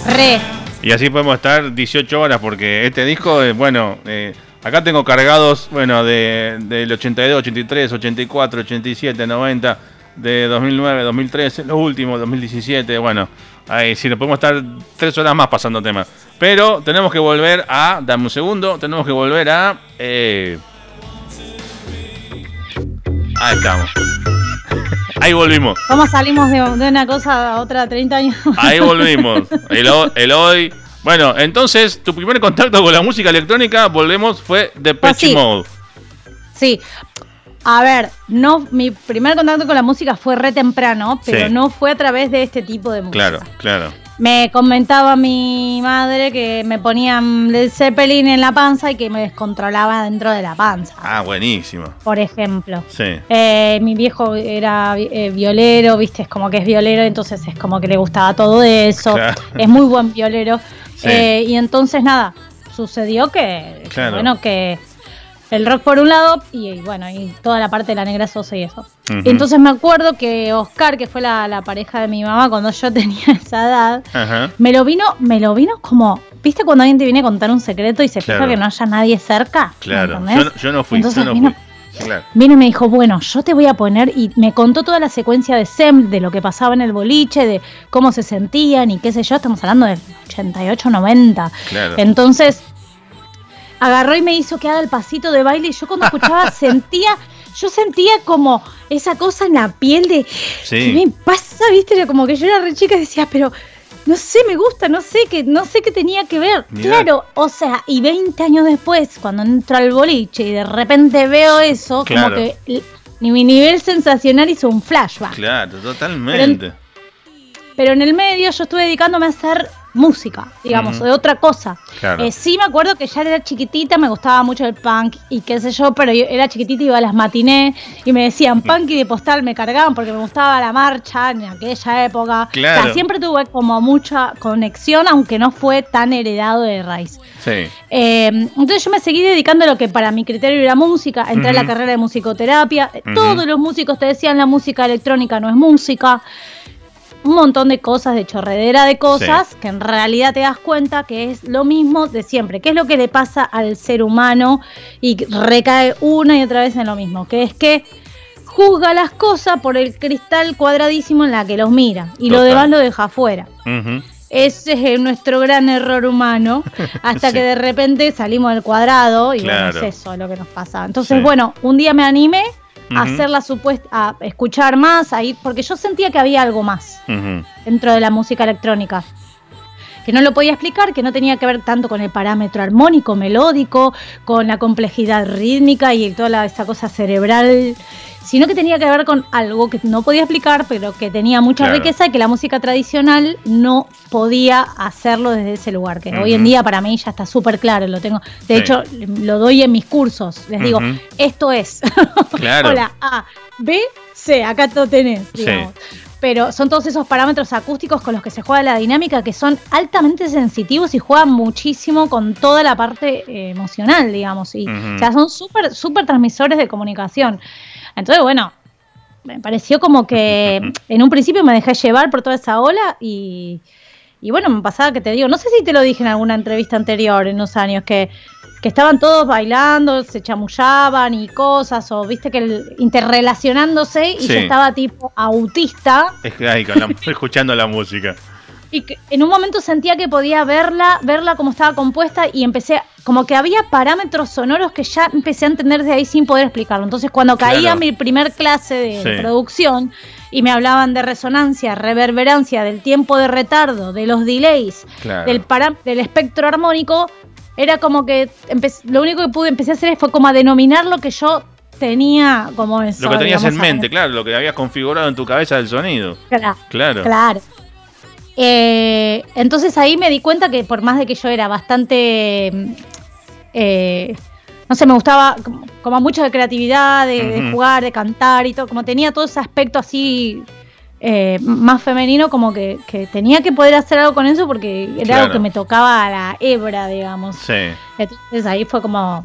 Re. Y así podemos estar 18 horas porque este disco, eh, bueno, eh, acá tengo cargados, bueno, de, del 82, 83, 84, 87, 90, de 2009, 2013, los últimos, 2017, bueno, ahí sí, nos podemos estar tres horas más pasando temas. Pero tenemos que volver a, dame un segundo, tenemos que volver a... eh, ahí estamos. Ahí volvimos. ¿Cómo salimos de, de una cosa a otra 30 años? Ahí volvimos. El, ho- el hoy. Bueno, entonces, tu primer contacto con la música electrónica, volvemos, fue de Pues sí. Mode. Sí. A ver, no, mi primer contacto con la música fue re temprano, pero Sí. no fue a través de este tipo de música. Claro, claro. Me comentaba mi madre que me ponían Led Zeppelin en la panza y que me descontrolaba dentro de la panza, Ah, buenísimo. por ejemplo. Sí. Eh, mi viejo era eh, violero, viste, es como que es violero, entonces es como que le gustaba todo eso. Claro. Es muy buen violero. Sí. Eh, y entonces nada, sucedió que, que, Claro. bueno, que el rock por un lado y, y bueno, y toda la parte de la negra sosa y eso. Entonces me acuerdo que Oscar, que fue la, la pareja de mi mamá cuando yo tenía esa edad, me lo vino, me lo vino como, ¿viste cuando alguien te viene a contar un secreto y se Claro. fija que no haya nadie cerca? Claro. Yo, no- yo no fui, Entonces yo no vino- fui. Claro. Vino y me dijo, bueno, yo te voy a poner, y me contó toda la secuencia de SEM, de lo que pasaba en el boliche, de cómo se sentían y qué sé yo, estamos hablando del 88, 90. Claro. Entonces, agarró y me hizo que haga el pasito de baile y yo cuando escuchaba sentía, yo sentía como esa cosa en la piel de, Sí. ¿qué me pasa? ¿Viste? Era como que yo era re chica y decía, pero no sé, me gusta, no sé qué, no sé qué tenía que ver. Mirá. Claro, o sea, y 20 años después, cuando entro al boliche y de repente veo eso, Claro. como que ni mi nivel sensacional hizo un flashback. Claro, totalmente. Pero en el medio yo estuve dedicándome a hacer música, digamos, de otra cosa. Claro. Eh, sí me acuerdo que ya era chiquitita, me gustaba mucho el punk y qué sé yo, pero yo era chiquitita y iba a las matinés y me decían punk y de postal me cargaban porque me gustaba la marcha en aquella época. Claro. O sea, siempre tuve como mucha conexión, aunque no fue tan heredado de raíz. Sí. Eh, entonces yo me seguí dedicando a lo que para mi criterio era música, entré a la carrera de musicoterapia, todos los músicos te decían la música electrónica no es música, un montón de cosas, de chorredera de cosas, que en realidad te das cuenta que es lo mismo de siempre, que es lo que le pasa al ser humano y recae una y otra vez en lo mismo, que es que juzga las cosas por el cristal cuadradísimo en la que los mira y lo demás lo deja afuera. Ese es eh, nuestro gran error humano, hasta Sí. que de repente salimos del cuadrado y Claro. bueno, es eso lo que nos pasa. Entonces, Sí. bueno, un día me animé a hacer la supuesta, a escuchar más, a ir, porque yo sentía que había algo más dentro de la música electrónica. Que no lo podía explicar, que no tenía que ver tanto con el parámetro armónico, melódico, con la complejidad rítmica y toda la- esa cosa cerebral, sino que tenía que ver con algo que no podía explicar, pero que tenía mucha Claro. riqueza y que la música tradicional no podía hacerlo desde ese lugar, que hoy en día para mí ya está súper claro, lo tengo, de Sí. hecho lo doy en mis cursos, les digo, esto es. Claro. Hola, A, B, C, acá lo tenés, Sí. digamos. pero son todos esos parámetros acústicos con los que se juega la dinámica que son altamente sensitivos y juegan muchísimo con toda la parte eh, emocional, digamos. Y, Ujú. O sea, son súper, súper transmisores de comunicación. Entonces, bueno, me pareció como que en un principio me dejé llevar por toda esa ola y, y bueno, me pasaba que te digo, no sé si te lo dije en alguna entrevista anterior en unos años, que, que estaban todos bailando, se chamullaban y cosas, o viste que el- interrelacionándose y Sí. yo estaba tipo autista Es que ahí, con la- escuchando la música. Y que en un momento sentía que podía verla, verla como estaba compuesta y empecé, como que había parámetros sonoros que ya empecé a entender de ahí sin poder explicarlo. Entonces cuando caía Claro. mi primer clase de Sí. producción y me hablaban de resonancia, reverberancia, del tiempo de retardo, de los delays, Claro. del, pará- del espectro armónico, era como que lo único que pude empecé a hacer fue como a denominar lo que yo tenía como eso. Lo que tenías en mente, claro, lo que habías configurado en tu cabeza del sonido. Claro. Claro. Claro. Eh, entonces ahí me di cuenta que por más de que yo era bastante, mm, eh, no sé, me gustaba como, como mucho de creatividad, de, de jugar, de cantar y todo, como tenía todo ese aspecto así eh, más femenino, como que, que tenía que poder hacer algo con eso porque era Claro. algo que me tocaba a la hebra, digamos. Sí. Entonces ahí fue como,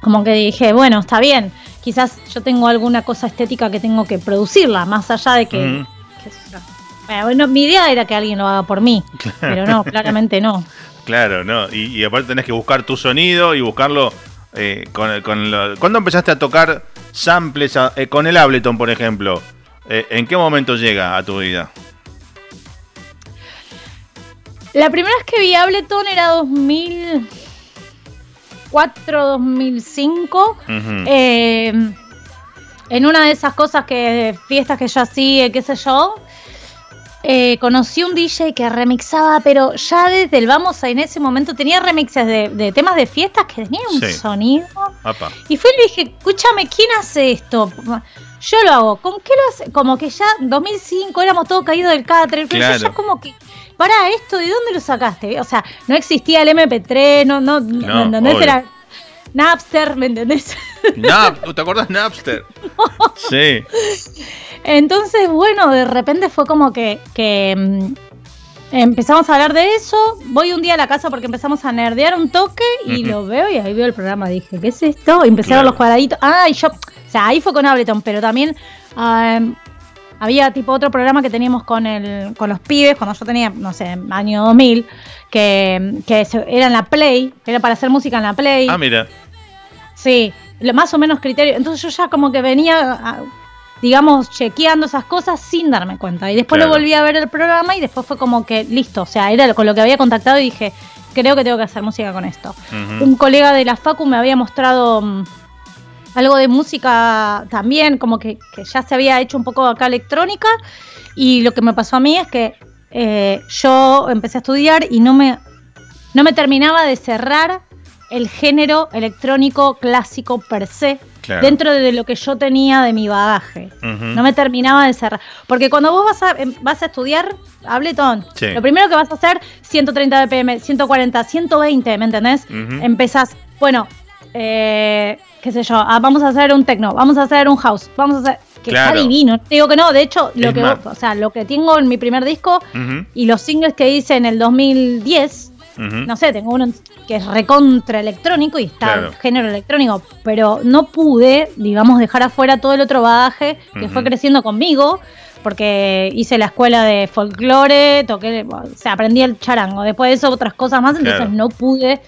como que dije, bueno, está bien, quizás yo tengo alguna cosa estética que tengo que producirla, más allá de que... Bueno, bueno, mi idea era que alguien lo haga por mí, pero no, claramente no. Claro, no. Y, y aparte tenés que buscar tu sonido y buscarlo eh, con, con lo- ¿Cuándo empezaste a tocar samples a- eh, con el Ableton, por ejemplo? Eh, ¿En qué momento llega a tu vida? La primera vez que vi Ableton era 2004, 2005. Ujú. Eh, en una de esas cosas que fiestas que yo hacía, qué sé yo, eh, conocí un DJ que remixaba, pero ya desde el vamos a en ese momento tenía remixes de, de temas de fiestas que tenían un Sí. sonido. Apa. Y fui y le dije, escúchame, ¿quién hace esto? Yo lo hago. ¿Con qué lo hace? Como que ya en 2005 éramos todos caídos del catre. Claro. yo ya como que, para esto, ¿de dónde lo sacaste? O sea, no existía el MP3, no, no, no. Era Napster, ¿me entendés? Nap- ¿Te acordás Napster? Sí. Entonces, bueno, de repente fue como que, que, mm, empezamos a hablar de eso. Voy un día a la casa porque empezamos a nerdear un toque y lo veo y ahí veo el programa. Dije, ¿qué es esto? Y empecé a Claro. ver los cuadraditos. Ah, y yo, o sea, ahí fue con Ableton, pero también ah, había tipo otro programa que teníamos con, el, con los pibes cuando yo tenía, no sé, año 2000, que, que era en la Play, era para hacer música en la Play. Ah, mira. Sí, más o menos criterio. Entonces yo ya como que venía, digamos, chequeando esas cosas sin darme cuenta. Y después Claro. lo volví a ver el programa y después fue como que listo. O sea, era con lo que había contactado y dije, creo que tengo que hacer música con esto. Un colega de la Facu me había mostrado mm, algo de música también, como que, que ya se había hecho un poco acá electrónica. Y lo que me pasó a mí es que eh, yo empecé a estudiar y no me, no me terminaba de cerrar el género electrónico clásico per se Claro. dentro de lo que yo tenía de mi bagaje. No me terminaba de cerrar. Porque cuando vos vas a, em, vas a estudiar Ableton, Sí. lo primero que vas a hacer, 130 BPM, 140, 120, ¿me entendés? Ujú. Empezás, bueno, eh, qué sé yo, ah, vamos a hacer un techno, vamos a hacer un house, vamos a hacer... Que Claro. está divino, digo que no, de hecho, lo Es que, más- o sea, lo que tengo en mi primer disco y los singles que hice en el 2010, Ujú. no sé, tengo uno que es recontra electrónico y está Claro. género electrónico, pero no pude, digamos, dejar afuera todo el otro bagaje que fue creciendo conmigo, porque hice la escuela de folclore, toqué, o sea, aprendí el charango, después de eso otras cosas más, entonces Claro. no pude.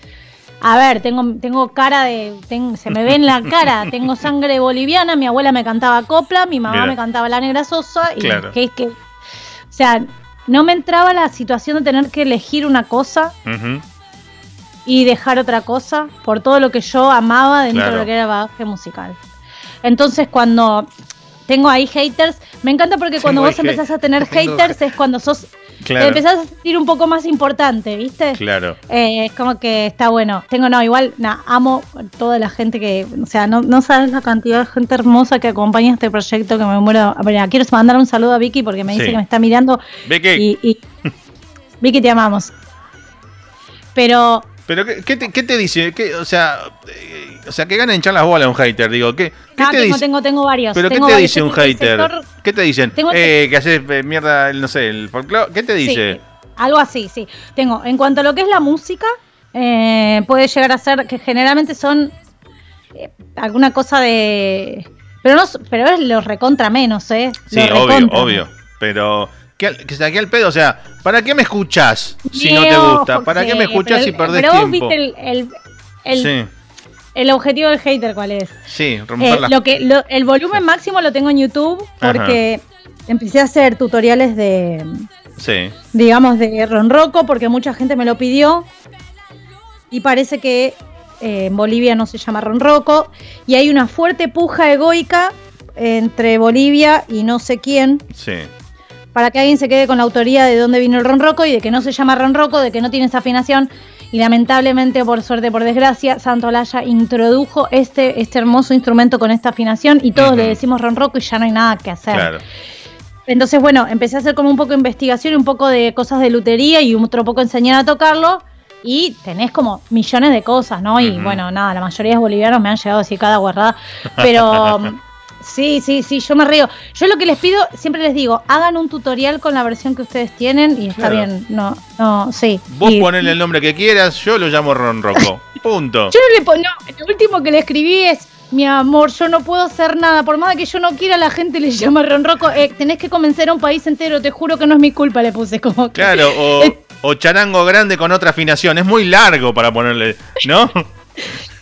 A ver, tengo, tengo cara de. ten- se me ve en la cara, tengo sangre boliviana, mi abuela me cantaba copla, mi mamá Mira. me cantaba la negra sosa, y Claro. que, que, o sea, no me entraba la situación de tener que elegir una cosa y dejar otra cosa por todo lo que yo amaba dentro Claro. de lo que era bagaje musical. Entonces cuando tengo ahí haters, me encanta porque cuando Tengo vos empezás a tener haters es cuando sos, Claro. te empezás a sentir un poco más importante, ¿viste? Claro. Eh, es como que está bueno. Tengo, no, igual, na, amo toda la gente que, o sea, no, no sabes la cantidad de gente hermosa que acompaña este proyecto que me muero. A ver, quiero mandar un saludo a Vicky porque me dice que me está mirando Vicky, y, y Vicky te amamos. Pero ¿pero qué, qué te, qué te dice? ¿Qué- o sea, eh, o sea, que gana hinchar las bolas un hater, digo, ¿qué, qué No, te tengo, dice? tengo, tengo varios. ¿Pero qué te dice un Este hater? sector- ¿Qué te dicen? Tengo- Eh, que haces eh, mierda, el- no sé, el folclore. ¿Qué te dice? Sí, algo así, sí. Tengo, en cuanto a lo que es la música, eh, puede llegar a ser que generalmente son eh, alguna cosa de. Pero no, pero es lo recontra menos, ¿eh? Sí, obvio, obvio. Pero, ¿qué, al- que saqué al pedo? O sea, ¿para qué me escuchás si no te gusta? ¿Para qué me escuchás si perdés pero vos tiempo? viste el, el, el- Sí, el objetivo del hater, ¿cuál es? sí, Eh, romper las- lo que, lo- el volumen máximo lo tengo en YouTube porque empecé a hacer tutoriales de, Sí, digamos, de ronroco porque mucha gente me lo pidió y parece que eh, en Bolivia no se llama ronroco y hay una fuerte puja egoica entre Bolivia y no sé quién sí. Para que alguien se quede con la autoría de dónde vino el ronroco y de que no se llama ronroco, de que no tiene esa afinación. Y lamentablemente, por suerte, por desgracia, Santo Olaya introdujo este, este hermoso instrumento con esta afinación y todos le decimos ronroco y ya no hay nada que hacer. Claro. Entonces, bueno, empecé a hacer como un poco de investigación y un poco de cosas de lutería y otro poco enseñar a tocarlo. Y tenés como millones de cosas, ¿no? Y bueno, nada, la mayoría de bolivianos me han llegado a decir cada guardada. Pero sí, sí, sí, yo me río. Yo lo que les pido, siempre les digo, hagan un tutorial con la versión que ustedes tienen y está Claro. bien. No, no, sí. Vos Y- el nombre que quieras, yo lo llamo Ron Rocco. Punto. Yo no le pongo, no, lo último que le escribí es, mi amor, yo no puedo hacer nada, por más que yo no quiera, la gente le llama ronroco, eh, tenés que convencer a un país entero, te juro que no es mi culpa, le puse como que- Claro, o, o charango grande con otra afinación. Es muy largo para ponerle, ¿no?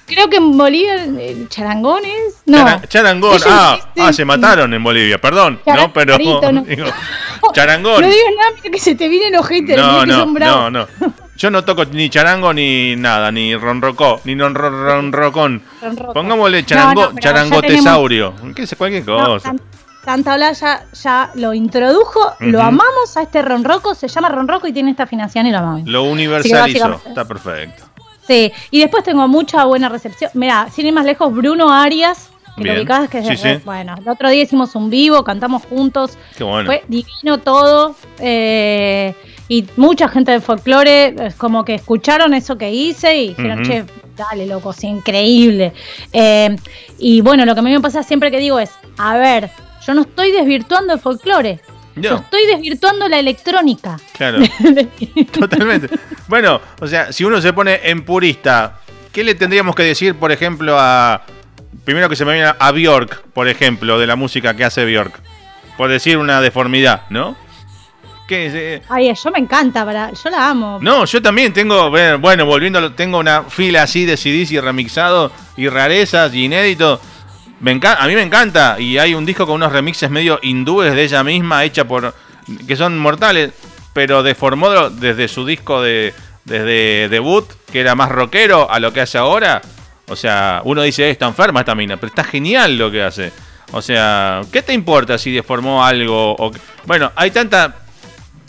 Creo que en Bolivia, eh, charangones, no. Chara- charangón. Ah, ah, se mataron en Bolivia, perdón. No, pero. Charangarito, no. digo, charangón. No digas nada, mira que se te vienen haters, No, no, son bravos. no, no. Yo no toco ni charango ni nada, ni ronrocó, ni ronrocón. Pongámosle charango, No, ya charangotesaurio. ¿Qué sé? Cualquier cosa. San- Santa Olaya ya lo introdujo, lo amamos a este ronroco, se llama ronroco y tiene esta afinación y lo amamos. Lo universalizó. Está perfecto. Sí, y después tengo mucha buena recepción. Mira, sin ir más lejos, Bruno Arias, que lo ubicás, que es Sí, sí. bueno, el otro día hicimos un vivo, cantamos juntos, Qué bueno. fue divino todo. eh, y mucha gente del folclore, es como que escucharon eso que hice y dijeron, Ujú. che, dale, loco, sí, increíble. Eh, y bueno, lo que a mí me pasa siempre que digo es, a ver, yo no estoy desvirtuando el folclore, yo estoy desvirtuando la electrónica. claro. Totalmente. Bueno, o sea, si uno se pone en purista, ¿qué le tendríamos que decir, por ejemplo, a. Primero que se me viene a Bjork, por ejemplo, de la música que hace Bjork? Por decir una deformidad, ¿no? ¿Qué es? Eh, Ay, yo me encanta, para- yo la amo. No, yo también tengo, bueno, volviendo, tengo una fila así de CDs y remixados y rarezas y inéditos. A mí me encanta y hay un disco con unos remixes medio hindúes de ella misma, hecha por que son mortales, pero deformó desde su disco de desde debut, que era más rockero a lo que hace ahora. O sea, uno dice, "Eh, está enferma esta mina, pero está genial lo que hace. O sea, ¿qué te importa si deformó algo? O... Bueno, hay tanta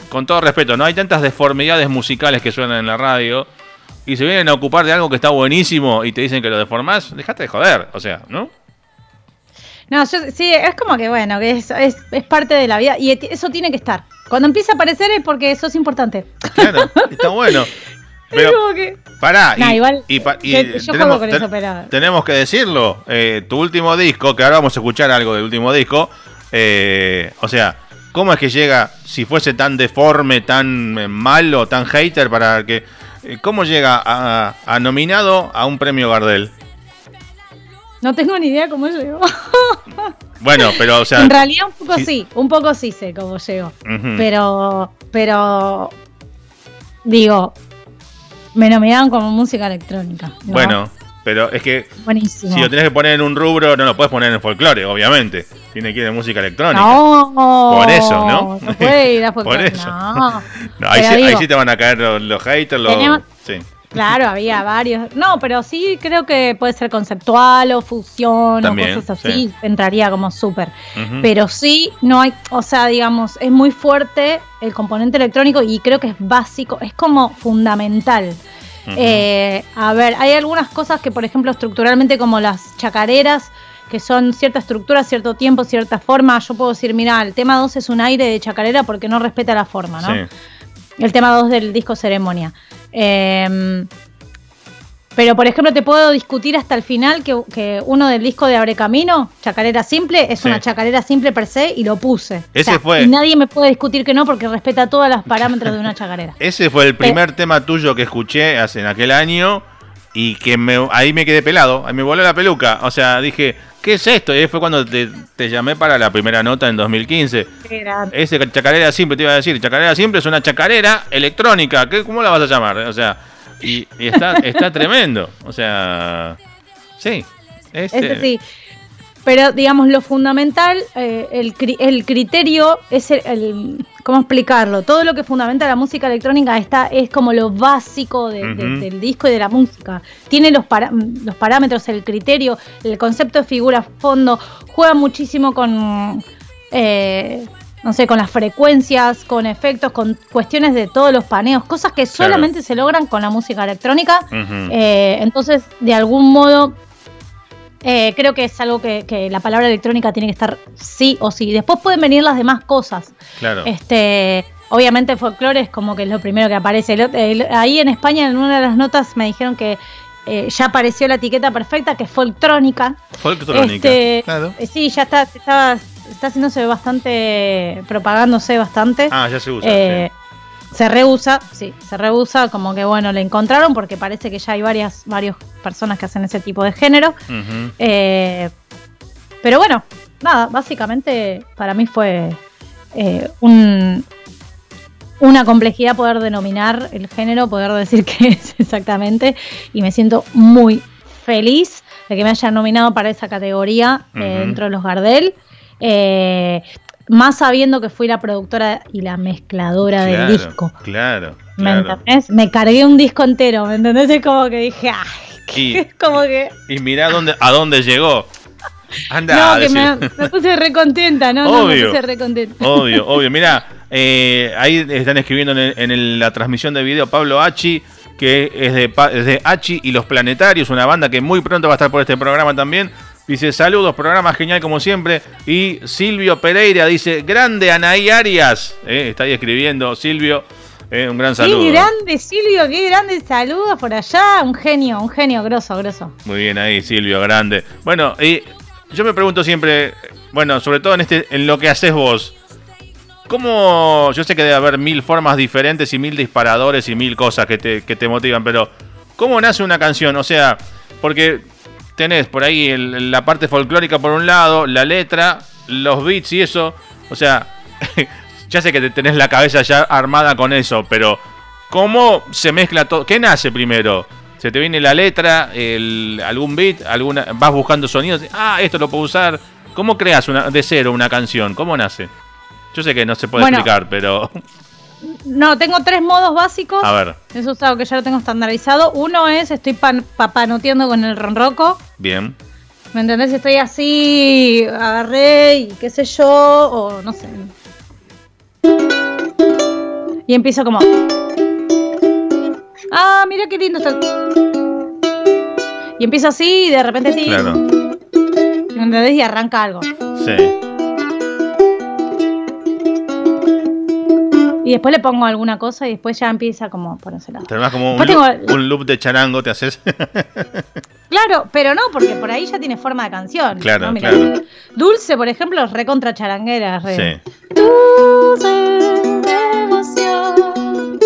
con todo respeto, no hay tantas deformidades musicales que suenan en la radio y se vienen a ocupar de algo que está buenísimo y te dicen que lo deformás, dejate de joder, o sea, ¿no? No, yo, sí, es como que bueno, que es, es, es parte de la vida y eso tiene que estar. Cuando empieza a aparecer es porque sos importante. Claro, está bueno. es Pero como que. pará, Nah, y, igual, y pa- y yo- yo juego con eso, pero- tenemos que decirlo, eh, tu último disco, que ahora vamos a escuchar algo del último disco, eh, o sea, ¿cómo es que llega, si fuese tan deforme, tan eh, malo, tan hater, para que... eh, ¿Cómo llega a, a nominado a un premio Gardel? No tengo ni idea cómo llegó. Bueno, pero o sea... en realidad un poco sí. sí, un poco sí sé cómo llegó. Pero, pero, digo, me nominaron como música electrónica. ¿no? Bueno, pero es que buenísimo. si lo tenés que poner en un rubro, no lo puedes poner en folclore, obviamente. Tiene que ir en música electrónica. No, Por eso, ¿no? No puede ir a Por folclore, eso. No. No, ahí, sí, ahí sí te van a caer los, los haters, los... Tenemos- Sí. Claro, había varios. No, pero sí creo que puede ser conceptual o fusión También, o cosas así. sí. Entraría como súper. Pero sí, no hay, o sea, digamos, es muy fuerte el componente electrónico y creo que es básico, es como fundamental. Eh, a ver, hay algunas cosas que, por ejemplo, estructuralmente como las chacareras, que son cierta estructura, cierto tiempo, cierta forma. Yo puedo decir, mira, el tema 2 es un aire de chacarera porque no respeta la forma, ¿no? Sí. El tema 2 del disco Ceremonia. Eh, Pero, por ejemplo, te puedo discutir hasta el final que, que uno del disco de Abre Camino, Chacarera Simple, es Sí. una chacarera simple per se y lo puse. Ese fue- Y nadie me puede discutir que no porque respeta todos los parámetros de una chacarera. Ese fue el primer tema tuyo que escuché hace en aquel año y que me, ahí me quedé pelado, ahí me voló la peluca. O sea, dije, ¿qué es esto? Y ahí fue cuando te, te llamé para la primera nota en 2015. Qué grande. Ese chacarera simple, te iba a decir, chacarera simple es una chacarera electrónica. ¿Qué, ¿Cómo la vas a llamar? O sea, y, y está, está tremendo. O sea, sí. Este, Ese sí. Pero, digamos, lo fundamental, eh, el, el criterio es el, el- ¿Cómo explicarlo? Todo lo que fundamenta la música electrónica está, es como lo básico de- de- Ujú. del disco y de la música. Tiene los, para- los parámetros, el criterio, el concepto de figura, fondo. Juega muchísimo con. eh, no sé, con las frecuencias, con efectos, con cuestiones de todos los paneos, cosas que Claro. solamente se logran con la música electrónica. Eh, entonces, de algún modo, eh, creo que es algo que, que la palabra electrónica tiene que estar sí o sí. Después pueden venir las demás cosas. claro. Este, obviamente folclore es como que es lo primero que aparece. El- el- ahí en España, en una de las notas, me dijeron que eh, ya apareció la etiqueta perfecta, que es folktrónica. Folktrónica. Este, Claro. eh, sí, ya está, está, está haciéndose bastante, propagándose bastante. Ah, ya se usa. Eh, sí. Se reusa, sí, se reusa, como que bueno, le encontraron porque parece que ya hay varias, varias personas que hacen ese tipo de género. Eh, pero bueno, nada, básicamente para mí fue eh, un, una complejidad poder denominar el género, poder decir qué es exactamente, y me siento muy feliz de que me hayan nominado para esa categoría eh, dentro de los Gardel. Eh, más sabiendo que fui la productora y la mezcladora Claro, del disco. Claro. ¿Me claro. entendés? Me cargué un disco entero, ¿me entendés? Es como que dije, ay, Y- es como que. Y mirá dónde, a dónde llegó. Anda, No, que me, me puse re contenta, ¿no? No, me Obvio. puse re contenta. Obvio, obvio. Mira, ahí están escribiendo en, el- en el- la transmisión de video Pablo Hachi, que es de, es de Hachi y los Planetarios, una banda que muy pronto va a estar por este programa también. Dice, saludos, programa genial como siempre. Y Silvio Pereira dice, grande Anaí Arias. Eh, está ahí escribiendo Silvio. eh, un gran saludo. Qué grande, Silvio, qué grande saludos por allá. Un genio, un genio, grosso, grosso. Muy bien ahí, Silvio, grande. Bueno, y yo me pregunto siempre, bueno, sobre todo en este, en lo que haces vos, ¿cómo? Yo sé que debe haber mil formas diferentes y mil disparadores y mil cosas que te, que te motivan, pero ¿cómo nace una canción? O sea, porque tenés por ahí el- la parte folclórica por un lado, la letra, los beats y eso, o sea, ya sé que te tenés la cabeza ya armada con eso, pero ¿cómo se mezcla todo? ¿Qué nace primero? Se te viene la letra, el, algún beat, alguna, vas buscando sonidos, ah, esto lo puedo usar. ¿Cómo creas una, de cero una canción? ¿Cómo nace? Yo sé que no se puede Bueno. explicar, pero No, tengo tres modos básicos. a ver, Eso es algo que ya lo tengo estandarizado. Uno es, estoy pan- papanoteando con el ronroco. bien. ¿Me entendés? Estoy así, agarré y qué sé yo, o no sé. Y empiezo como. Ah, mira qué lindo está. el-". Y empiezo así y de repente sí. Claro. ¿Me entendés? Y arranca algo. Sí. Y después le pongo alguna cosa y después ya empieza como a ponerse lado. Como un loop, tengo- un loop de charango, te haces. Claro, pero no, porque por ahí ya tiene forma de canción. Claro, claro. Dulce, por ejemplo, es re contra charanguera. Re. sí. Dulce emoción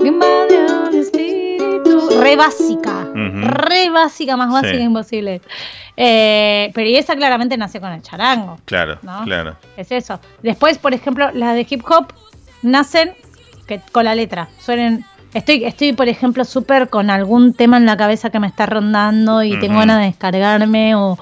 que invade al espíritu. Re básica. Re básica, más básica Sí. imposible. Eh, pero y esa claramente nació con el charango. Claro, ¿No? claro. Es eso. Después, por ejemplo, las de hip hop nacen que, con la letra. Suenen. Estoy, estoy, por ejemplo, súper con algún tema en la cabeza que me está rondando y tengo ganas de descargarme o,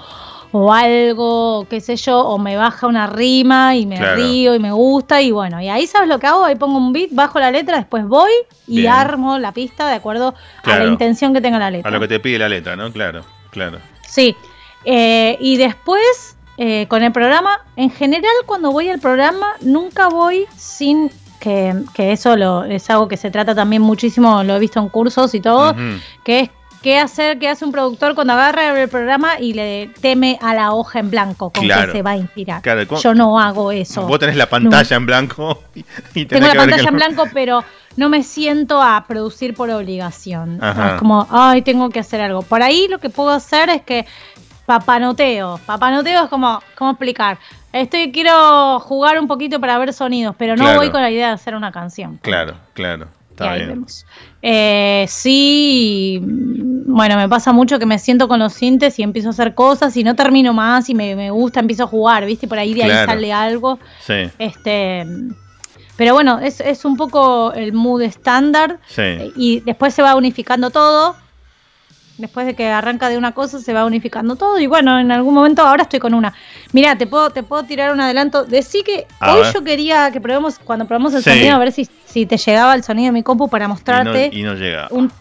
o algo, o qué sé yo, o me baja una rima y me Claro. río y me gusta y bueno, y ahí sabes lo que hago, ahí pongo un beat, bajo la letra, después voy y Bien. armo la pista de acuerdo a la intención que tenga la letra. A lo que te pide la letra, ¿no? Claro, claro. Sí. Eh, y después, eh, con el programa, en general, cuando voy al programa, nunca voy sin que, que eso lo, es algo que se trata también muchísimo, lo he visto en cursos y todo, que es qué hacer, qué hace un productor cuando agarra el programa y le teme a la hoja en blanco con Claro. que se va a inspirar. Claro, ¿cómo- Yo no hago eso. Vos tenés la pantalla en blanco y, y tenés Tengo la que pantalla que en blanco, pero no me siento a producir por obligación. Ajá. Es como, ay, tengo que hacer algo. Por ahí lo que puedo hacer es que papanoteo. Papanoteo es como, ¿cómo explicar? Estoy, quiero jugar un poquito para ver sonidos, pero no Claro. voy con la idea de hacer una canción. Claro, claro. Está ahí bien. vemos. Eh, sí, bueno, me pasa mucho que me siento con los sintes y empiezo a hacer cosas y no termino más y me, me gusta, empiezo a jugar, ¿viste? Por ahí de ahí sale algo. Sí, Este, pero bueno, es, es un poco el mood estándar sí. y después se va unificando todo. Después de que arranca de una cosa se va unificando todo y bueno, en algún momento ahora estoy con una. Mira, te puedo te puedo tirar un adelanto. Decí que A hoy ver. yo quería que probemos cuando probemos el Sí. sonido a ver si, si te llegaba el sonido de mi compu para Y no, mostrarte y no llega. un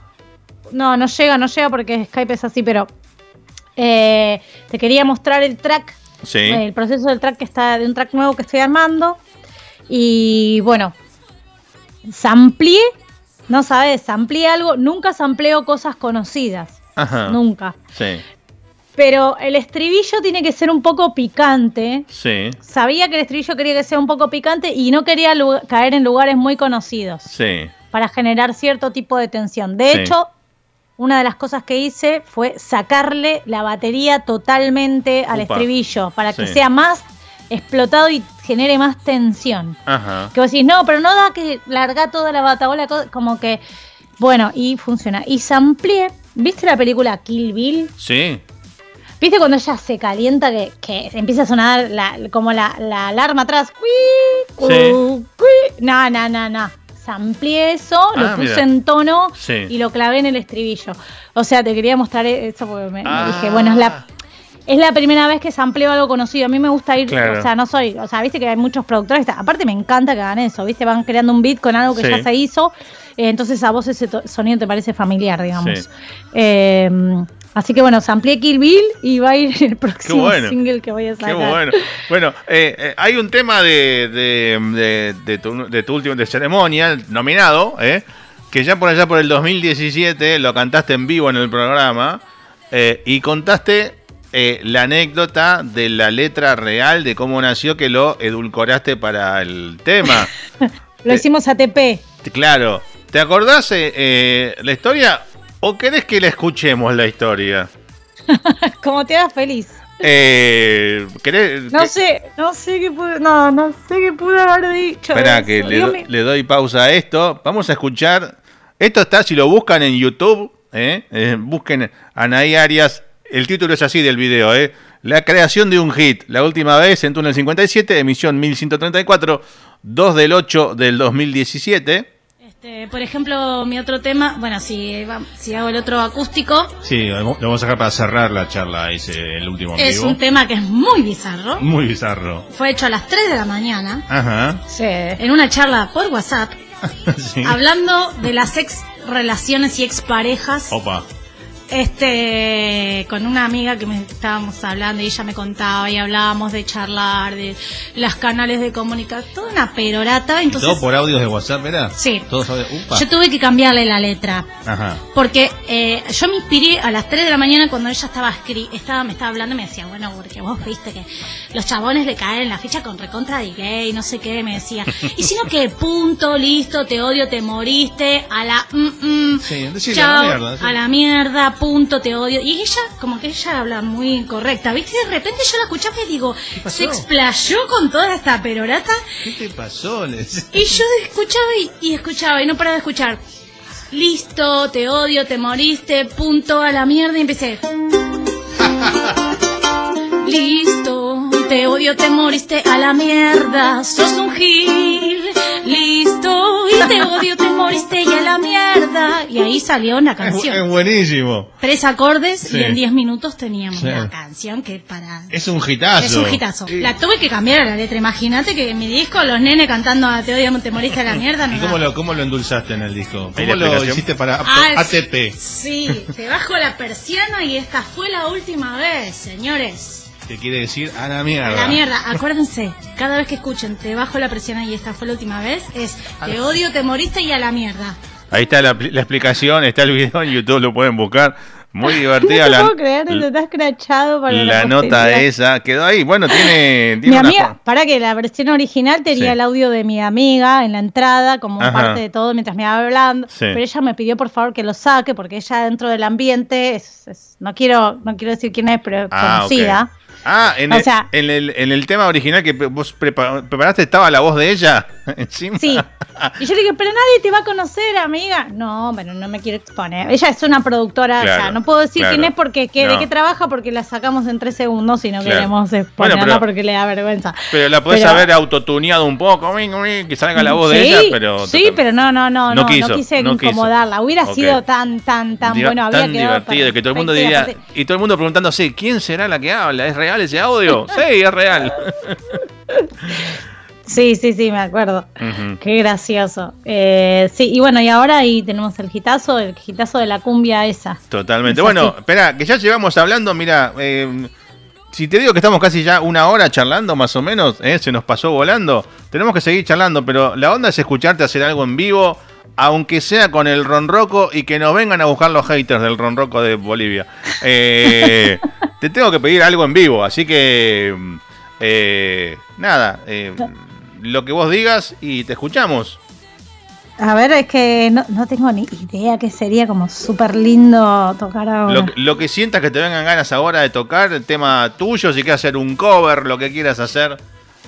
no, no llega, no llega porque Skype es así, pero eh, te quería mostrar el track Sí. el proceso del track que está de un track nuevo que estoy armando y bueno samplié no sabes samplié algo nunca sampleo cosas conocidas Ajá. nunca Sí, pero el estribillo tiene que ser un poco picante sí, sabía que el estribillo quería que sea un poco picante y no quería caer en lugares muy conocidos sí. para generar cierto tipo de tensión. De Sí. hecho, una de las cosas que hice fue sacarle la batería totalmente al estribillo para que sea más explotado y genere más tensión. Ajá. Que vos decís, no, pero no da que larga toda la batabola, co- como que, bueno, y funciona. Y samplié, ¿viste la película Kill Bill? Sí. ¿Viste cuando ella se calienta que, que empieza a sonar la- como la, la alarma atrás? Cuí, cu, Sí. cuí. No, no, no, no. Samplié eso, Ah, lo puse mira. en tono Sí. y lo clavé en el estribillo. O sea, te quería mostrar eso porque me, me Ah. dije, bueno, es la, es la primera vez que sampleo algo conocido. A mí me gusta ir, Claro. o sea, no soy, o sea, viste que hay muchos productores. Aparte me encanta que hagan eso, viste, van creando un beat con algo que Sí. ya se hizo. eh, entonces a vos ese sonido te parece familiar, digamos. Sí. Eh, así que bueno, samplié Kill Bill y va a ir el próximo bueno. single que voy a Qué sacar. bueno. Bueno, eh, eh, hay un tema de, de, de- de tu, de tu último de ceremonia nominado, eh, que ya por allá por el 2017 lo cantaste en vivo en el programa y contaste eh, la anécdota de la letra real de cómo nació que lo edulcoraste para el tema. Lo hicimos ATP. claro, ¿te acordás eh, eh, la historia o querés que la escuchemos la historia? Como te hagas feliz. Eh, ¿querés, No que- sé, no sé qué pude, no, no sé qué pude haber dicho. Espera que le, do- doy pausa a esto. Vamos a escuchar. Esto está, si lo buscan en YouTube, ¿eh? Eh, busquen Anaí Arias. El título es así del video, ¿eh? La creación de un hit. La última vez en Túnel 57, emisión 1134, 2 del 8 del 2017. Este, por ejemplo, mi otro tema, bueno, si, si hago el otro acústico, Sí, lo vamos a dejar para cerrar la charla, ese, el último es vivo. un tema que es muy bizarro. Muy bizarro. Fue hecho a las 3 de la mañana Ajá. en una charla por WhatsApp, sí. hablando de las ex relaciones y ex parejas. Opa. Este, con una amiga que me estábamos hablando y ella me contaba y hablábamos de charlar, de los canales de comunicación, toda una perorata. Entonces, ¿Todo por audios de WhatsApp, ¿verdad? Sí. Todos yo tuve que cambiarle la letra. Ajá. Porque eh, yo me inspiré a las 3 de la mañana cuando ella estaba, escri- estaba me estaba hablando y me decía, bueno, porque vos viste que los chabones le caen en la ficha con recontra de gay, no sé qué, me decía. Y sino que punto, listo, te odio, te moriste, a la... mm, mm, Sí, chao, a la mierda, sí. a la mierda, punto, te odio. Y ella, como que ella habla muy correcta, ¿viste? Y de repente yo la escuchaba y digo, se explayó con toda esta perorata. ¿Qué te pasó? Le decía. Y yo escuchaba y, y escuchaba y no paraba de escuchar. Listo, te odio, te moriste, punto a la mierda y empecé. Listo, te odio, te moriste a la mierda, sos un gil. Listo, y te odio, te moriste y a la mierda. Y ahí salió una Es, bu- es canción. buenísimo. Tres acordes Sí. y en diez minutos teníamos Sí. una canción que para... Es un hitazo. Es un hitazo. La tuve que cambiar a la letra. Imagínate que en mi disco, los nenes cantando a Te odio, te moriste a la mierda. No ¿Y cómo lo, cómo lo endulzaste en el disco? ¿Cómo la lo hiciste para Ah, ATP? Sí, te bajo la persiana y esta fue la última vez, señores. ¿Qué quiere decir? A la mierda. A la mierda, acuérdense, cada vez que escuchen Te bajo la persiana y esta fue la última vez, es Te odio, te moriste y a la mierda. Ahí está la, la explicación, está el video en YouTube, lo pueden buscar. Muy divertida no te la, puedo creer, te está escrachado para la nota posteridad. esa. Quedó ahí. Bueno, tiene, Mi tiene amiga, para que la versión original tenía Sí. el audio de mi amiga en la entrada, como Ajá. parte de todo mientras me iba hablando. Sí. Pero ella me pidió por favor que lo saque, porque ella dentro del ambiente es, es- no quiero, no quiero decir quién es, pero Ah, ok. conocida. Ah, en, O el, sea- en, el, en el tema original que vos prepa- preparaste estaba la voz de ella encima. Sí. Y yo le dije, pero nadie te va a conocer, amiga. No, pero no me quiero exponer. Ella es una productora, Claro, no puedo decir claro. quién es porque que, de qué trabaja, porque la sacamos en tres segundos y no Claro. queremos exponerla Bueno, porque le da vergüenza. Pero la podés Pero- haber autotuneado un poco, que salga la voz de ella, pero. Sí, pero no, no, no, No no, quiso, no quise no quiso. incomodarla. Hubiera Ok. sido tan, tan, tan Diva- bueno. Había tan quedado divertido que todo el mundo perfecto, y diría. aparte- Y todo el mundo preguntándose, ¿quién será la que habla? ¿Es real ese audio? sí, es real. Sí, sí, sí, me acuerdo. Ujú. Qué gracioso. Eh, sí, y bueno, y ahora ahí tenemos el gitazo, el gitazo de la cumbia esa. Totalmente. Es Bueno, así. espera, que ya llevamos hablando, mira, eh, si te digo que estamos casi ya una hora charlando más o menos, eh, se nos pasó volando, tenemos que seguir charlando, pero la onda es escucharte hacer algo en vivo, aunque sea con el ronroco y que nos vengan a buscar los haters del ronroco de Bolivia. Eh, te tengo que pedir algo en vivo, así que, eh, nada, eh, lo que vos digas y te escuchamos. A ver, es que no, no tengo ni idea que sería como súper lindo tocar ahora. Lo, lo que sientas que te vengan ganas ahora de tocar, el tema tuyo, si quieres hacer un cover, lo que quieras hacer,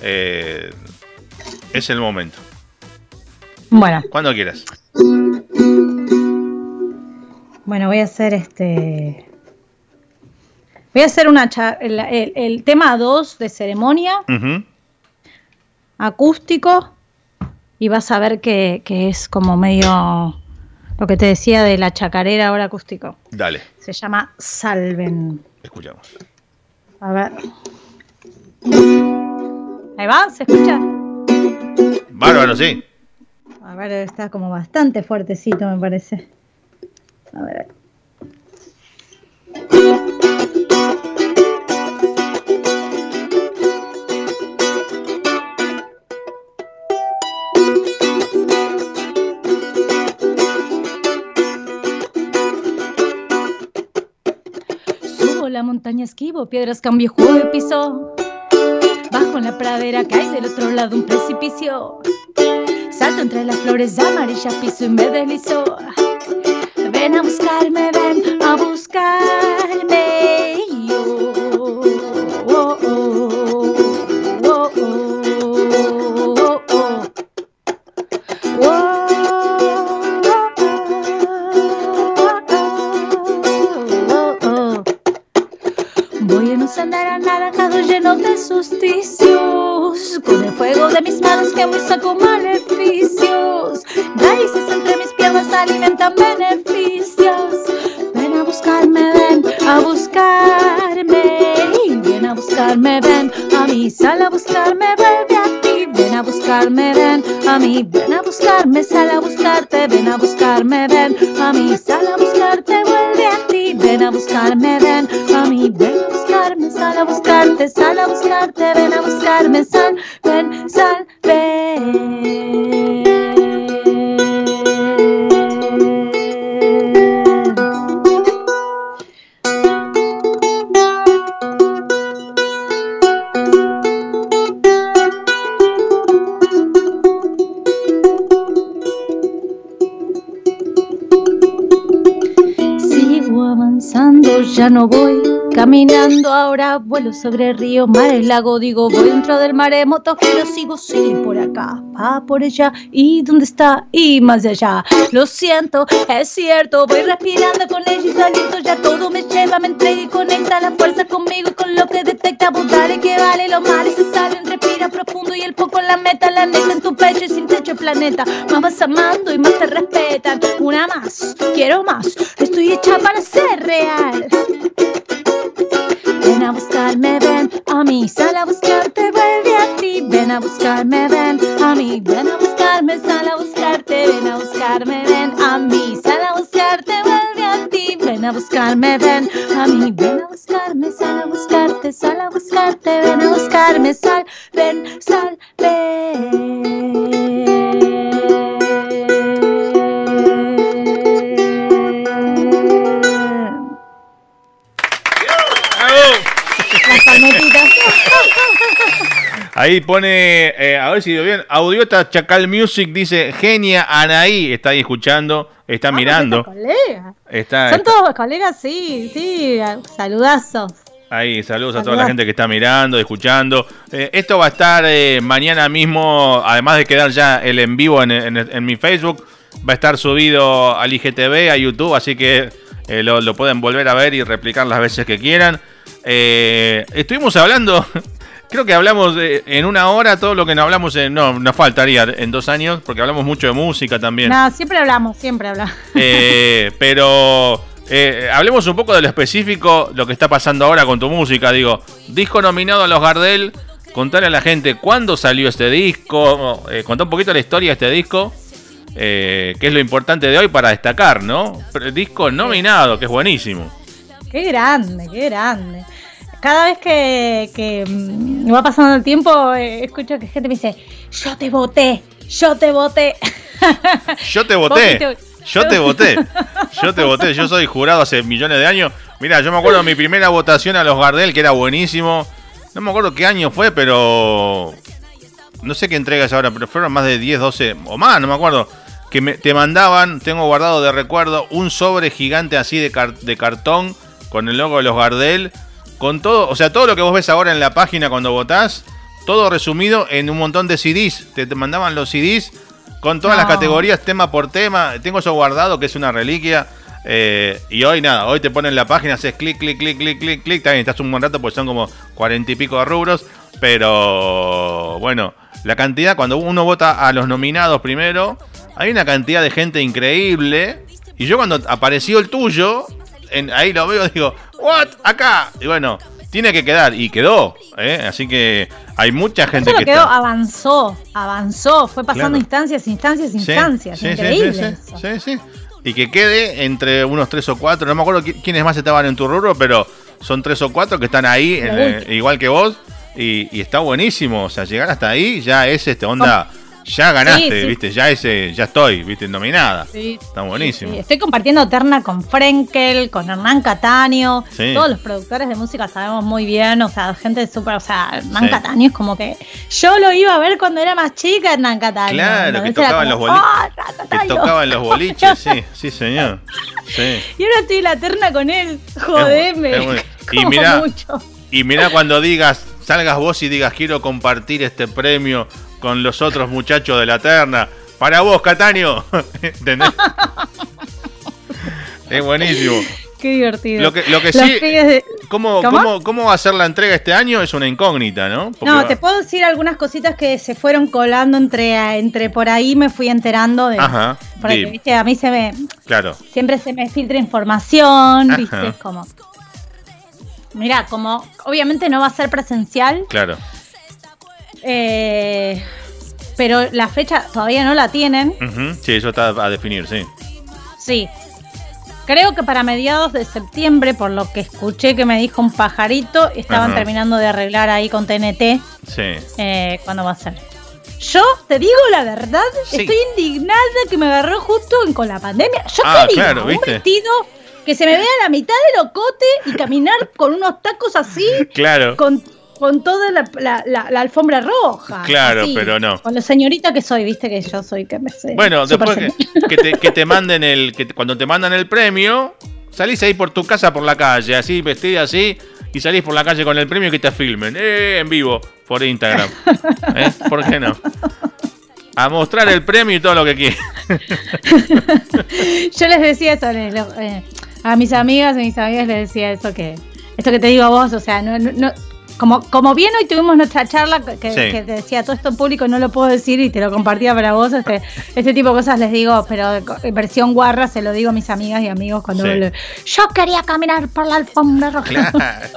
eh, es el momento. Bueno, Cuando quieras. bueno, voy a hacer este. Voy a hacer una el, el- el tema 2 de ceremonia, acústico, y vas a ver que, que es como medio lo que te decía de la chacarera ahora acústico. Dale, Se llama Salven. escuchamos. A ver. Ahí va, ¿se escucha? Bárbaro, sí. A ver, está como bastante fuertecito, me parece. A ver. Subo la montaña, esquivo piedras, cambio juego de piso. Bajo en la pradera hay del otro lado un precipicio. Salto entre las flores amarillas, piso y me deslizo. Ven a buscarme, ven a buscarme. Lleno de susticios Con el fuego de mis manos que me saco maleficios. Raíces entre mis piernas alimentan beneficios. Ven a buscarme, ven a buscarme. Ven a buscarme, ven a mí. Sal a buscarme, vuelve a ti. Ven a buscarme, ven a mí. Ven a buscarme, sal a buscarte. Ven a buscarme, ven a mí. Sal a buscarte, vuelve a ti. Ven a buscarme, ven a mí. Ven a a buscarte Sal a buscarte, ven a buscarme Sal, ven, sal, ven. Sigo avanzando, ya no voy caminando, ahora vuelo sobre el río, mar, el lago, digo, voy dentro del maremoto, pero sigo, sí, por acá, va por allá, y dónde está, y más allá. Lo siento, es cierto, voy respirando con ella y saliendo, ya todo me lleva, me entrega y conecta la fuerza conmigo y con lo que detecta, dale que vale, los males se salen, respira profundo y el poco en la meta, la neta en tu pecho y sin techo el planeta, más vas amando y más te respetan, una más, quiero más, estoy hecha para ser real. Ven a buscarme, ven a mí, sal a buscarte, vuelve a ti. Ven a buscarme, ven a mí, ven a buscarme, sal a buscarte, ven a buscarme, ven a mí, sal a buscarte, vuelve a ti. Ven a buscarme, ven a mí, ven a buscarme, sal a buscarte, sal a buscarte, ven a buscarme, sal, ven, sal, ven. Palmetitas. Ahí pone, eh, a ver si veo bien, Audiota Chacal Music dice, genia Anaí, está ahí escuchando, está mirando. Ah, colegas. Está, Son está- todos colegas, sí, sí. Saludazos. ahí, saludos a toda la gente que está mirando, escuchando. Eh, esto va a estar eh, mañana mismo, además de quedar ya el en vivo en, en- en mi Facebook, va a estar subido al IGTV, a YouTube, así que eh, lo, lo pueden volver a ver y replicar las veces que quieran. Eh, estuvimos hablando, creo que hablamos en una hora todo lo que no hablamos, en, no, nos faltaría en dos años, porque hablamos mucho de música también. No, siempre hablamos, siempre hablamos. Eh, pero eh, hablemos un poco de lo específico, lo que está pasando ahora con tu música. Digo, disco nominado a los Gardel. Contarle a la gente cuándo salió este disco. Eh, contá un poquito la historia de este disco. Eh, que es lo importante de hoy para destacar, ¿no? Pero disco nominado, que es buenísimo. Qué grande, qué grande. Cada vez que, que mm, va pasando el tiempo, eh, escucho que gente me dice, yo te voté, yo te voté. Yo te voté. Yo te voté. Yo te voté. Yo soy jurado hace millones de años. Mira, yo me acuerdo de mi primera votación a los Gardel, que era buenísimo. No me acuerdo qué año fue, pero. No sé qué entregas ahora, pero fueron más de 10, 12 o más, no me acuerdo. Que me- te mandaban, tengo guardado de recuerdo, un sobre gigante así de, car- de cartón con el logo de los Gardel. Con todo, o sea, todo lo que vos ves ahora en la página cuando votás, todo resumido en un montón de CDs. Te, te mandaban los CDs con todas las categorías, tema por tema. Tengo eso guardado, que es una reliquia. Eh, y hoy nada, hoy te ponen la página, haces clic, clic, clic, clic, clic, clic. También estás un buen rato porque son como cuarenta y pico de rubros. Pero bueno, la cantidad, cuando uno vota a los nominados primero, hay una cantidad de gente increíble. Y yo cuando apareció el tuyo, en, ahí lo veo, digo, ¿what? Acá. Y bueno, tiene que quedar. Y quedó. ¿eh? Así que hay mucha gente Eso que quedó, está. avanzó, avanzó, fue pasando Claro. instancias, instancias, instancias. sí, Increíble. sí, sí. Y que quede entre unos tres o cuatro. No me acuerdo qui- quiénes más estaban en tu rubro, pero son tres o cuatro que están ahí, eh, igual que vos. Y, y está buenísimo. O sea, llegar hasta ahí ya es este onda. Ya ganaste, Sí, sí. ¿viste? Ya ese, ya estoy, ¿viste? Nominada. Sí, Está buenísimo. Estoy compartiendo terna con Frenkel, con Hernán Cataño. Todos los productores de música sabemos muy bien, o sea, gente súper, o sea, Hernán. Cataño es como que yo lo iba a ver cuando era más chica, Hernán Cataño. Claro, que tocaban los como, boliches. "Ah, Hernán Que Cataño". tocaban los boliches, sí, sí, señor. Y ahora estoy en la terna con él. Jodeme. es bueno. Y mucho. Y mirá cuando digas, salgas vos y digas, quiero compartir este premio con los otros muchachos de la terna. Para vos, Cataño. ¿Entendés? es buenísimo. Qué divertido. Lo que, lo que sí, de- ¿cómo, ¿Cómo? cómo, cómo va a ser la entrega este año? Es una incógnita, ¿no? Porque No, va- te puedo decir algunas cositas que se fueron colando entre, entre por ahí, me fui enterando de. Ajá, Porque, di. viste, a mí se me. Claro. Siempre se me filtra información, Ajá. viste, es como. Mira, como obviamente no va a ser presencial, Claro. Eh, pero la fecha todavía no la tienen. Sí, eso está a definir, sí. Sí. Creo que para mediados de septiembre, por lo que escuché que me dijo un pajarito, estaban terminando de arreglar ahí con TNT Sí. eh, cuándo va a ser. Yo te digo la verdad, Sí. estoy indignada que me agarró justo con la pandemia. Yo Ah, quería claro, un ¿viste? vestido que se me vea la mitad del ocote y caminar con unos tacos así, Claro. con, con toda la, la- la- la alfombra roja. Claro, así, pero no. Con lo señorita que soy, viste que yo soy que me sé. Bueno, después que, que te, que te manden el. Que te- cuando te mandan el premio, salís ahí por tu casa por la calle, así, vestida así, y salís por la calle con el premio y que te filmen. Eh, en vivo, por Instagram. ¿Eh? ¿Por qué no? A mostrar el premio y todo lo que quieras. Yo les decía eso les- lo- eh, a mis amigas y mis amigas les decía eso que esto que te digo a vos, o sea, no, no, no- como, como bien hoy tuvimos nuestra charla que, que- Sí. que te decía todo esto en público no lo puedo decir y te lo compartía para vos, este, este tipo de cosas les digo, pero en versión guarra se lo digo a mis amigas y amigos cuando Sí. hablo, yo quería caminar por la alfombra roja. Claro.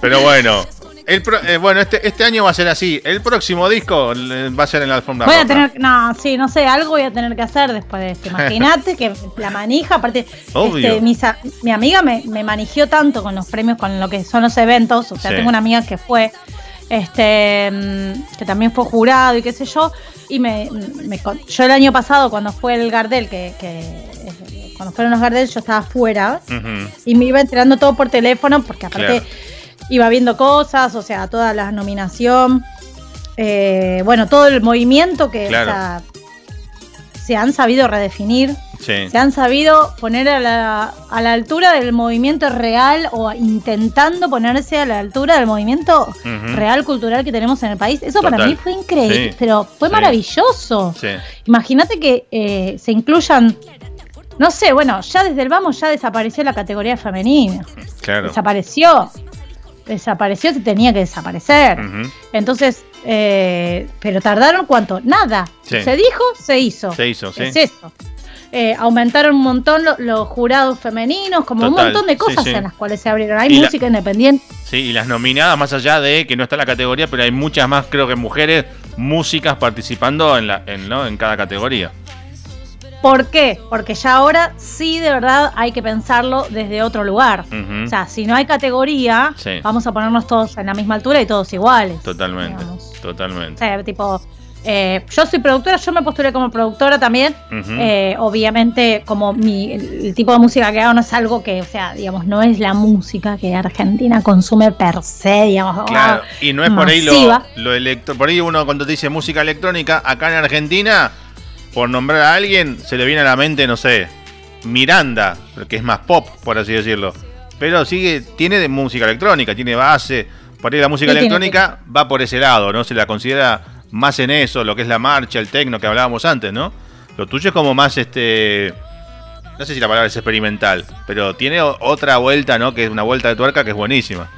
Pero bueno. El pro- eh, bueno, este, este año va a ser así. El próximo disco eh, va a ser en la alfombra Voy a tener, no, sí, no sé, algo voy a tener que hacer después de esto. Imagínate que la manija, aparte, Obvio. este, mis mi amiga me, me manigió tanto con los premios, con lo que son los eventos. O sea, Sí. tengo una amiga que fue, este, mm, que también fue jurado y qué sé yo. Y me, me yo el año pasado, cuando fue el Gardel, que, que cuando fueron los Gardel, yo estaba fuera Ujú. y me iba enterando todo por teléfono, porque aparte. Claro. Iba viendo cosas, o sea, toda la nominación, eh, bueno, todo el movimiento que o sea, se han sabido redefinir, Sí. se han sabido poner a la, a la altura del movimiento real o intentando ponerse a la altura del movimiento real cultural que tenemos en el país. Eso para mí fue increíble, Sí. pero fue Sí. maravilloso. Imagínate que eh, se incluyan, no sé, bueno, ya desde el vamos ya desapareció la categoría femenina. Claro. Desapareció. Desapareció, se tenía que desaparecer. Entonces, eh, pero tardaron cuánto? Nada. Sí. Se dijo, se hizo. Se hizo, sí. Es eso. Eh, aumentaron un montón lo- los jurados femeninos, como un montón de cosas sí. en las cuales se abrieron. Hay Y la- música independiente. Sí, y las nominadas, más allá de que no está en la categoría, pero hay muchas más, creo que mujeres, músicas participando en, la, en, ¿no? en cada categoría. ¿Por qué? Porque ya ahora sí de verdad hay que pensarlo desde otro lugar. O sea, si no hay categoría, Sí. vamos a ponernos todos en la misma altura y todos iguales. Totalmente, digamos. O totalmente. sea, tipo, eh, yo soy productora, yo me postulé como productora también. Eh, obviamente, como mi, el, el tipo de música que hago no es algo que, o sea, digamos, no es la música que Argentina consume per se, digamos. Claro, y no es por ahí lo, lo electro. Por ahí uno cuando te dice música electrónica, acá en Argentina, por nombrar a alguien, se le viene a la mente, no sé, Miranda, que es más pop, por así decirlo. Pero sigue, tiene de música electrónica, tiene base. Por ahí la música Sí, tiene, electrónica va por ese lado, ¿no? Se la considera más en eso, lo que es la marcha, el tecno que hablábamos antes, ¿no? Lo tuyo es como más este. No sé si la palabra es experimental, pero tiene otra vuelta, ¿no? Que es una vuelta de tuerca que es buenísima.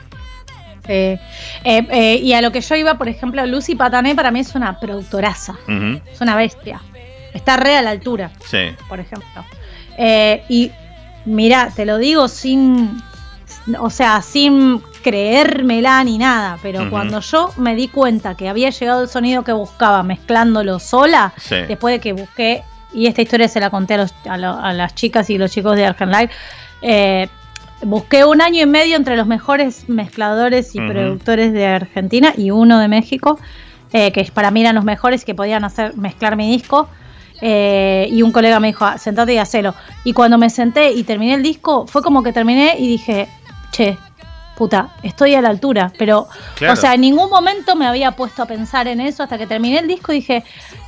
Eh, eh, eh, y a lo que yo iba, por ejemplo, Lucy Patané para mí es una productoraza, es una bestia. Está re a la altura. Sí. por ejemplo. Eh, y mira, te lo digo sin, o sea, sin creérmela ni nada, pero cuando yo me di cuenta que había llegado el sonido que buscaba mezclándolo sola, Sí. después de que busqué, y esta historia se la conté a, los- a lo- a las chicas y los chicos de Argen Live, eh, busqué un año y medio entre los mejores mezcladores y productores de Argentina y uno de México, eh, que para mí eran los mejores que podían hacer mezclar mi disco. Eh, y un colega me dijo, "Ah, sentate y hacelo. Y cuando me senté y terminé el disco, fue como que terminé y dije, che, puta, estoy a la altura. Pero, Claro. o sea, en ningún momento me había puesto a pensar en eso hasta que terminé el disco y dije,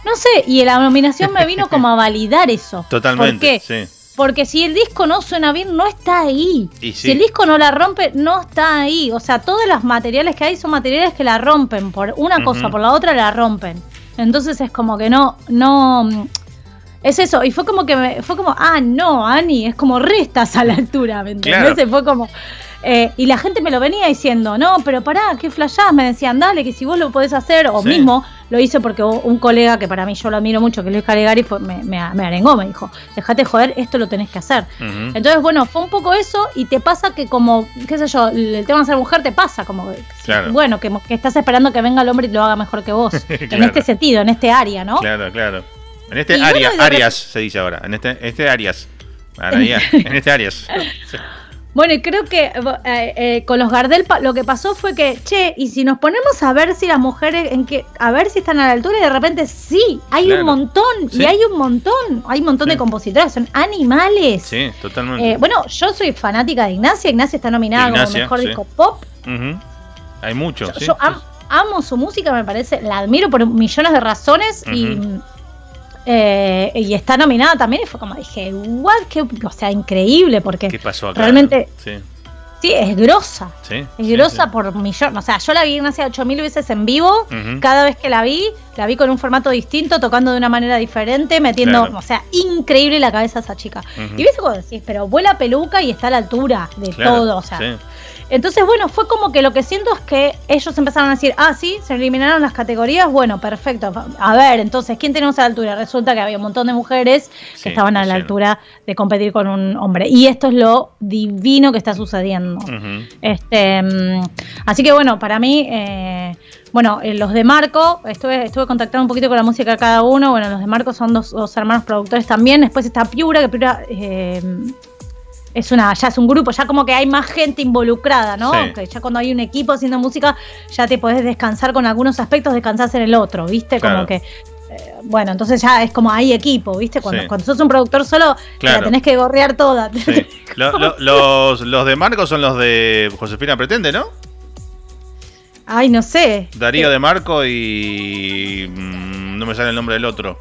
no sé, y la nominación me vino como a validar eso. Totalmente. ¿Por qué? Sí. Porque si el disco no suena bien, no está ahí. Si el disco no la rompe, no está ahí. O sea, todos los materiales que hay son materiales que la rompen. Por una Ujú. cosa, por la otra la rompen. Entonces es como que no, no. Es eso. Y fue como que me, fue como, ah, no, Ani, es como restas a la altura, ¿me entendés? Claro. Fue como. eh, y la gente me lo venía diciendo, no, pero pará, qué flashás, me decían, dale, que si vos lo podés hacer, o Sí. mismo lo hice porque un colega que para mí yo lo admiro mucho, que Luis Caligari, fue- me, me, me arengó, me dijo, dejate joder, esto lo tenés que hacer. Entonces, bueno, fue un poco eso y te pasa que como, qué sé yo, el tema de ser mujer te pasa, como, Claro. bueno, que, que estás esperando que venga el hombre y lo haga mejor que vos, en este sentido, en este área, ¿no? Claro, claro. En este Y área, de Arias se dice ahora. En este, este Arias. Arias. en este Arias. Sí. Bueno, y creo que eh, eh, con los Gardel lo que pasó fue que, che, y si nos ponemos a ver si las mujeres, en que, a ver si están a la altura, y de repente sí, hay Claro. un montón, Sí. y hay un montón, hay un montón Sí. de compositoras, son animales. Sí, totalmente. Eh, bueno, yo soy fanática de Ignacia, Ignacia está nominada Ignacia, como mejor sí. disco pop. Hay mucho. Yo, sí, yo am- amo su música, me parece, la admiro por millones de razones y. eh, y está nominada también y fue como dije, what, qué, o sea, increíble porque ¿Qué pasó acá? realmente Sí, sí, es grosa. sí. Es sí, grosa sí. por millón. O sea, yo la vi Ignacia 8000 veces en vivo. Cada vez que la vi, la vi con un formato distinto, tocando de una manera diferente, metiendo. Claro. O sea, increíble la cabeza de esa chica. Y viste cuando decís, pero vuela peluca y está a la altura de Claro, todo. O sea, entonces, bueno, fue como que lo que siento es que ellos empezaron a decir, ah, sí, se eliminaron las categorías, bueno, perfecto. A ver, entonces, ¿quién tenemos a la altura? Resulta que había un montón de mujeres que estaban a la altura de competir con un hombre. Y esto es lo divino que está sucediendo. Este, mm, así que bueno, para mí, eh, bueno, eh, los de Marco, estuve, estuve contactando un poquito con la música de cada uno. Bueno, los de Marco son dos, dos hermanos productores también. Después está Piura, que Piura eh, es una, ya es un grupo, ya como que hay más gente involucrada, ¿no? Sí. Que ya cuando hay un equipo haciendo música, ya te podés descansar con algunos aspectos, descansás en el otro, ¿viste? Claro. Como que. Eh, bueno, entonces ya es como hay equipo, ¿viste? Cuando, Sí. cuando sos un productor solo, Claro. la tenés que gorrear toda. Sí. Lo- lo- los, los de Marcos son los de Josefina Pretende, ¿no? Ay, no sé. Darío de Marco y. mm, no me sale el nombre del otro.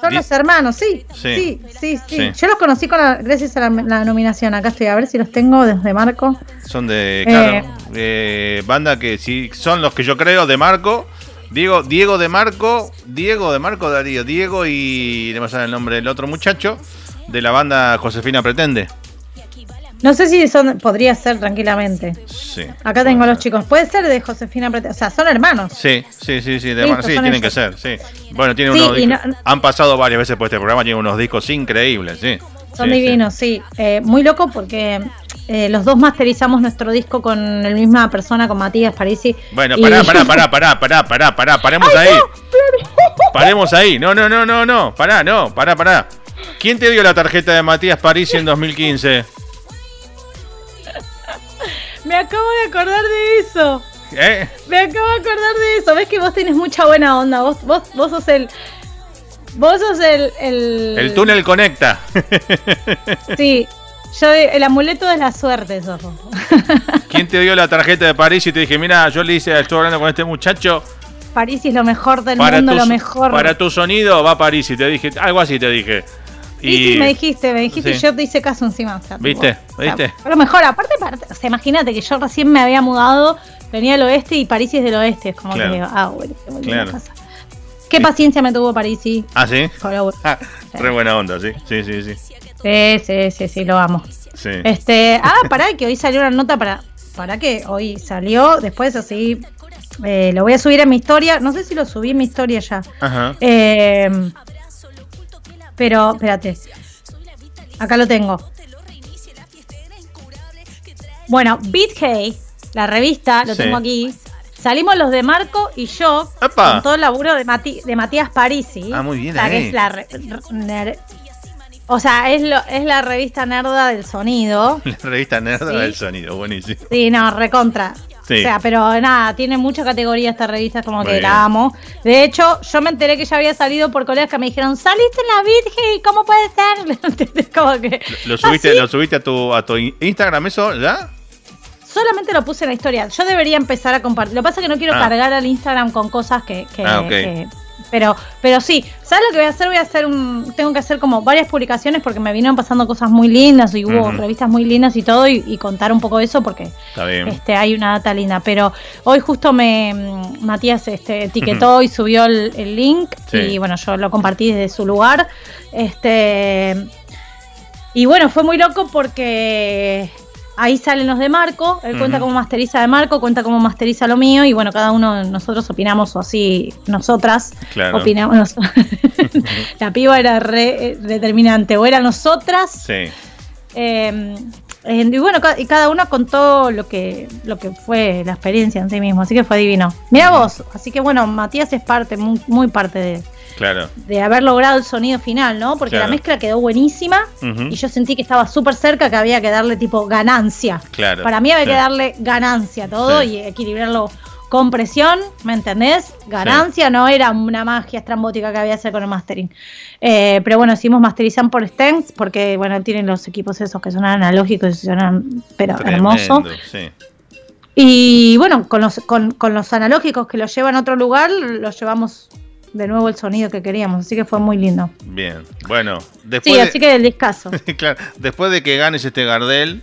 Son Di- los hermanos, sí. Sí. Sí, sí. Yo los conocí con la- gracias a la, la nominación. Acá estoy, a ver si los tengo desde Marco. Son de. Eh. Claro, eh, banda que sí son los que yo creo de Marco. Diego, Diego de Marco, Diego de Marco Darío, Diego y me sale el nombre del otro muchacho de la banda Josefina Pretende. No sé si son, podría ser tranquilamente. Sí. Acá tengo a los chicos. Puede ser de Josefina Prete- O sea, son hermanos. Sí, sí, sí, sí, de Sí, Mar- sí, tienen que ser, sí. Bueno, tienen Sí, unos discos- no- han pasado varias veces por este programa, tienen unos discos increíbles, sí. Son sí. divinos, sí. Eh, muy loco porque eh, los dos masterizamos nuestro disco con la misma persona, con Matías Parisi. Bueno, Y- pará, pará, pará, pará, pará, pará, pará, paremos ahí. Paremos ahí. No, no, no, no, no. Pará, no, pará, pará. ¿Quién te dio la tarjeta de Matías Parisi en 2015? Me acabo de acordar de eso. ¿Eh? Me acabo de acordar de eso. Ves que vos tenés mucha buena onda. Vos, vos, vos sos el. Vos sos el. El, El túnel conecta. Sí. Yo, el amuleto de la suerte, vos. ¿Quién te dio la tarjeta de París y te dije, mira, yo le hice, estoy hablando con este muchacho, París es lo mejor del para mundo, tu, lo mejor. para tu sonido va París y te dije, algo así te dije. Sí, sí, me dijiste, me dijiste Sí. y yo te hice caso encima. o sea, ¿Viste? tipo, o sea, ¿Viste? lo mejor, aparte, aparte, o sea, imagínate que yo recién me había mudado, venía del oeste y París es del oeste. Es como Claro. que digo, ah, bueno, Claro. casa. Qué Sí. paciencia me tuvo Parisi. ¿Ah, sí? Pero bueno, Ah, re buena onda, sí. Sí, sí, sí. Sí, sí, sí, sí, lo amo. Sí. Este, ah, pará, que hoy salió una nota para. ¿Para qué? Hoy salió, después así. eh, lo voy a subir en mi historia. No sé si lo subí en mi historia ya. Ajá. Eh, pero, espérate. Acá lo tengo. Bueno, Beat Hey, la revista, lo Sí. tengo aquí. Salimos los de Marco y yo con todo el laburo de, Mati- de Matías Parisi. Ah, muy bien sea, que ahí. es la re- o sea, es, lo, es la revista nerda del sonido. La revista Nerd Sí. del sonido, buenísimo. Sí, no, recontra. Sí. O sea, pero nada, tiene mucha categoría esta revista, como Muy que bien. la amo. De hecho, yo me enteré que ya había salido por colegas que me dijeron, saliste en la Virgen, ¿cómo puede ser? ¿Entendés? como que. ¿Lo subiste, ¿Lo subiste a tu, a tu Instagram eso ya? Solamente lo puse en la historia. Yo debería empezar a compartir. Lo que pasa es que no quiero Ah. cargar al Instagram con cosas que. que- Ah, ok. que- pero, pero sí, ¿sabes lo que voy a hacer? Voy a hacer un. Tengo que hacer como varias publicaciones porque me vinieron pasando cosas muy lindas y hubo revistas muy lindas y todo, y, y contar un poco eso porque Está bien. Este, hay una data linda, pero hoy justo me Matías este, etiquetó y subió el, el link Sí. y bueno, yo lo compartí desde su lugar. Este y bueno, fue muy loco porque ahí salen los de Marco, él cuenta cómo masteriza de Marco, cuenta cómo masteriza lo mío y bueno, cada uno de nosotros opinamos o así, nosotras Claro. opinamos. La piba era re eh, determinante, o era nosotras Sí. eh, eh, y bueno, ca- y cada uno contó lo que, lo que fue la experiencia en sí mismo, así que fue divino. Mira vos, así que bueno, Matías es parte, muy, muy parte de, Claro. de haber logrado el sonido final, ¿no? Porque Claro. la mezcla quedó buenísima y yo sentí que estaba súper cerca, que había que darle tipo ganancia. Claro. Para mí había que darle ganancia a todo Sí. y equilibrarlo con presión, ¿me entendés? Ganancia no era una magia estrambótica que había que hacer con el mastering. Eh, pero bueno, hicimos masterizar por Stens porque, bueno, tienen los equipos esos que son analógicos y suenan, pero hermoso. Sí. Y bueno, con los, con, con los analógicos que los llevan a otro lugar, los llevamos de nuevo el sonido que queríamos, así que fue muy lindo. Bien. Bueno, después Sí, de- así que del discazo. claro, después de que ganes este Gardel,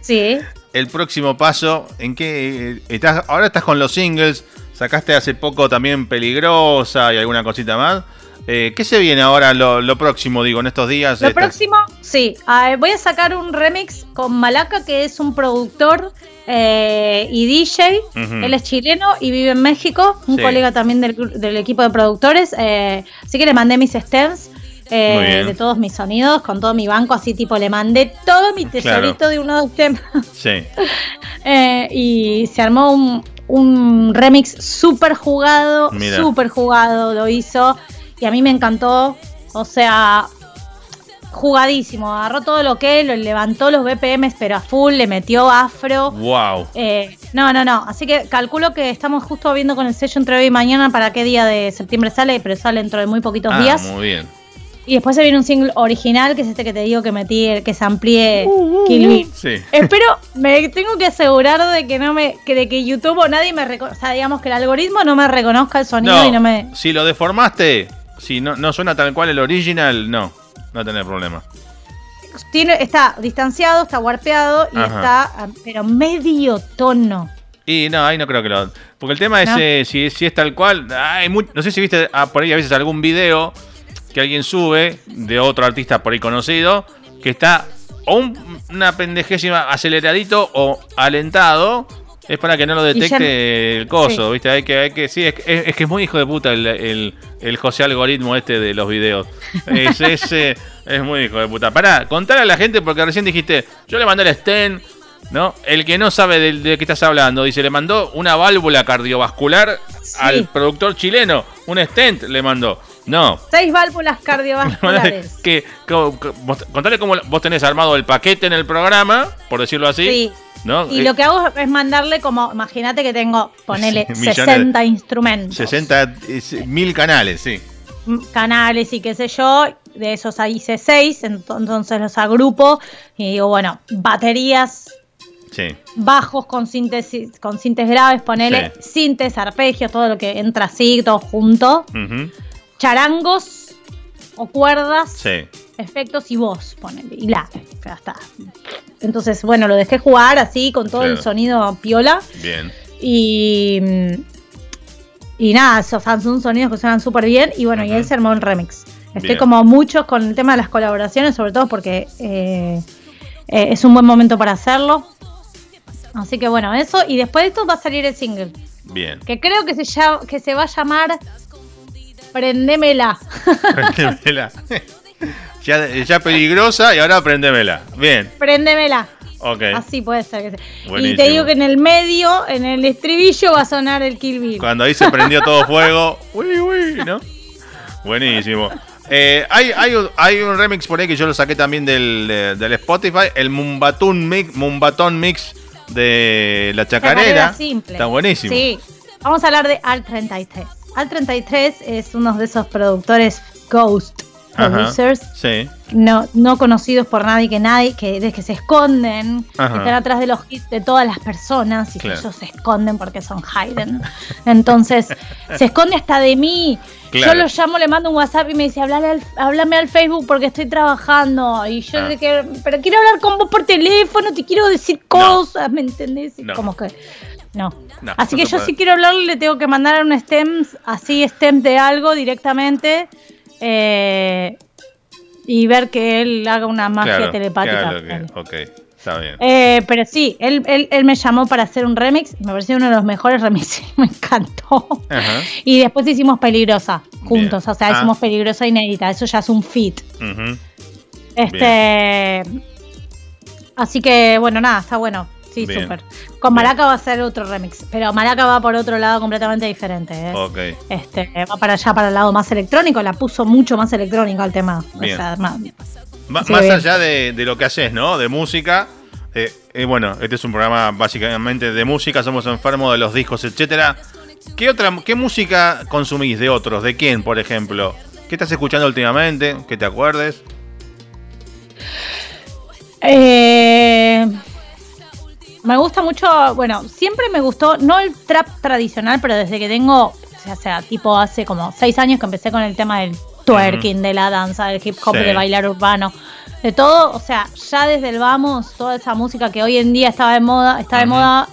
Sí. el próximo paso, ¿en qué eh, estás? Ahora estás con los singles, sacaste hace poco también Peligrosa y alguna cosita más. Eh, ¿Qué se viene ahora lo, lo próximo, digo, en estos días? Lo próximo, sí, voy a sacar un remix con Malaca, que es un productor eh, y DJ. Él es chileno y vive en México, un Sí. colega también del equipo de productores. eh, así que le mandé mis stems. Eh, de todos mis sonidos, con todo mi banco, así tipo le mandé todo mi tesorito de uno de los temas. Sí, Eh, y se armó un, un remix súper jugado, súper jugado, lo hizo. Y a mí me encantó. O sea, jugadísimo. Agarró todo lo que, lo levantó los BPMs, pero a full, le metió afro. wow. Eh, no, no, no. Así que calculo que estamos justo viendo con el sello entre hoy y mañana para qué día de septiembre sale, pero sale dentro de muy poquitos Ah, días. muy bien. Y después se viene un single original, que es este que te digo que metí, el que se amplíe Kill Bill. Sí. Espero, me tengo que asegurar de que no me, que de que YouTube o nadie me reconozca, o sea, digamos que el algoritmo no me reconozca el sonido y no me. si lo deformaste, si no, no suena tal cual el original, no, no tenés problema. Tiene, está distanciado, está warpeado y Ajá. está, ah, pero medio tono. Y no, ahí no creo que lo. Porque el tema es No. eh, si, si es tal cual. Hay no sé si viste ah, por ahí a veces algún video que alguien sube de otro artista por ahí conocido que está o un- una pendejésima aceleradito o alentado. Es para que no lo ya detecte el coso, sí. ¿viste? Hay que, hay que, sí, es, que- es- es que es muy hijo de puta el, el, el José algoritmo este de los videos. Es, es, es muy hijo de puta. Pará, contale a la gente porque recién dijiste, yo le mandé el Sten, ¿no? El que no sabe de, de qué estás hablando, dice, le mandó una válvula cardiovascular Sí. al productor chileno, un stent le mandó. No. Seis válvulas cardiovasculares. que, que- que- vos- contale cómo vos tenés armado el paquete en el programa, por decirlo así. Sí. ¿no? Y Eh, lo que hago es mandarle como, imagínate que tengo, ponele Sí, millones de- 60 instrumentos. 60 es- mil canales, sí. canales y qué sé yo, de esos ahí hice seis, ento- entonces los agrupo y digo, bueno, baterías, Sí. bajos con síntesis, con sintes graves, ponele, Sí. sintes, arpegios, todo lo que entra así, todo junto, charangos o cuerdas, Sí. efectos y voz, ponele, y bla, ya está. Entonces, bueno, lo dejé jugar así con todo el sonido piola Bien. y y nada, esos son sonidos que suenan súper bien y bueno, y él se armó el remix. Estoy Bien. como muchos con el tema de las colaboraciones, sobre todo porque eh, eh, es un buen momento para hacerlo. Así que bueno, eso. Y después de esto va a salir el single. Bien. Que creo que se, llama, que se va a llamar Prendémela. Prendémela. ya, ya peligrosa y ahora prendémela. Bien. Prendémela. Ok. Así puede ser. que sea. Y te digo que en el medio, en el estribillo, va a sonar el Kill Bill. Cuando ahí se prendió todo fuego. Uy, uy, ¿no? Buenísimo. Eh, hay, hay, hay un remix por ahí que yo lo saqué también del, del Spotify. El Mumbatón Mix, Mumbatón Mix de la chacarera. Chacarera simple. Está buenísimo. Sí. Vamos a hablar de Al 33. Al 33 es uno de esos productores ghost Ajá. producers Sí. no, no conocidos por nadie que nadie, que, que se esconden, que están atrás de los hits de todas las personas y Claro. que ellos se esconden porque son Hayden. Entonces, se esconde hasta de mí. Claro. Yo lo llamo, le mando un WhatsApp y me dice, Hablale al, háblame al Facebook porque estoy trabajando. Y yo Ah. le quiero, pero quiero hablar con vos por teléfono, te quiero decir cosas, ¿me entendés? Y No. Como que. No. No, así no que yo puede. si quiero hablarle le tengo que mandar un stem, así stem de algo directamente. eh, y ver que él haga una magia Claro, telepática. claro que- ok, está bien. Eh, pero sí, él, él, él me llamó para hacer un remix. Me pareció uno de los mejores remixes. Me encantó. Ajá. Y después hicimos Peligrosa juntos. Bien. O sea, Ah. hicimos Peligrosa inédita. Eso ya es un fit. Ujú. Este. Así que, bueno, nada, está bueno. Sí, súper. Con Bien. Maraca va a ser otro remix. Pero Maraca va por otro lado completamente diferente. ¿eh? Ok. Este, va para allá, para el lado más electrónico. La puso mucho más electrónico al tema. Bien. O sea, más- Sí, más bien. allá de, de lo que haces, ¿no? De música. eh, eh, bueno, este es un programa básicamente de música, somos enfermos de los discos, etcétera. ¿Qué otra, qué música consumís de otros? ¿De quién, por ejemplo? ¿Qué estás escuchando últimamente? Que te acuerdes. Eh, me gusta mucho, bueno, siempre me gustó, no el trap tradicional, pero desde que tengo, o sea, tipo hace como seis años que empecé con el tema del twerking, de la danza, del hip hop, Sí. de bailar urbano, de todo, o sea, ya desde el vamos, toda esa música que hoy en día estaba de moda, está de moda,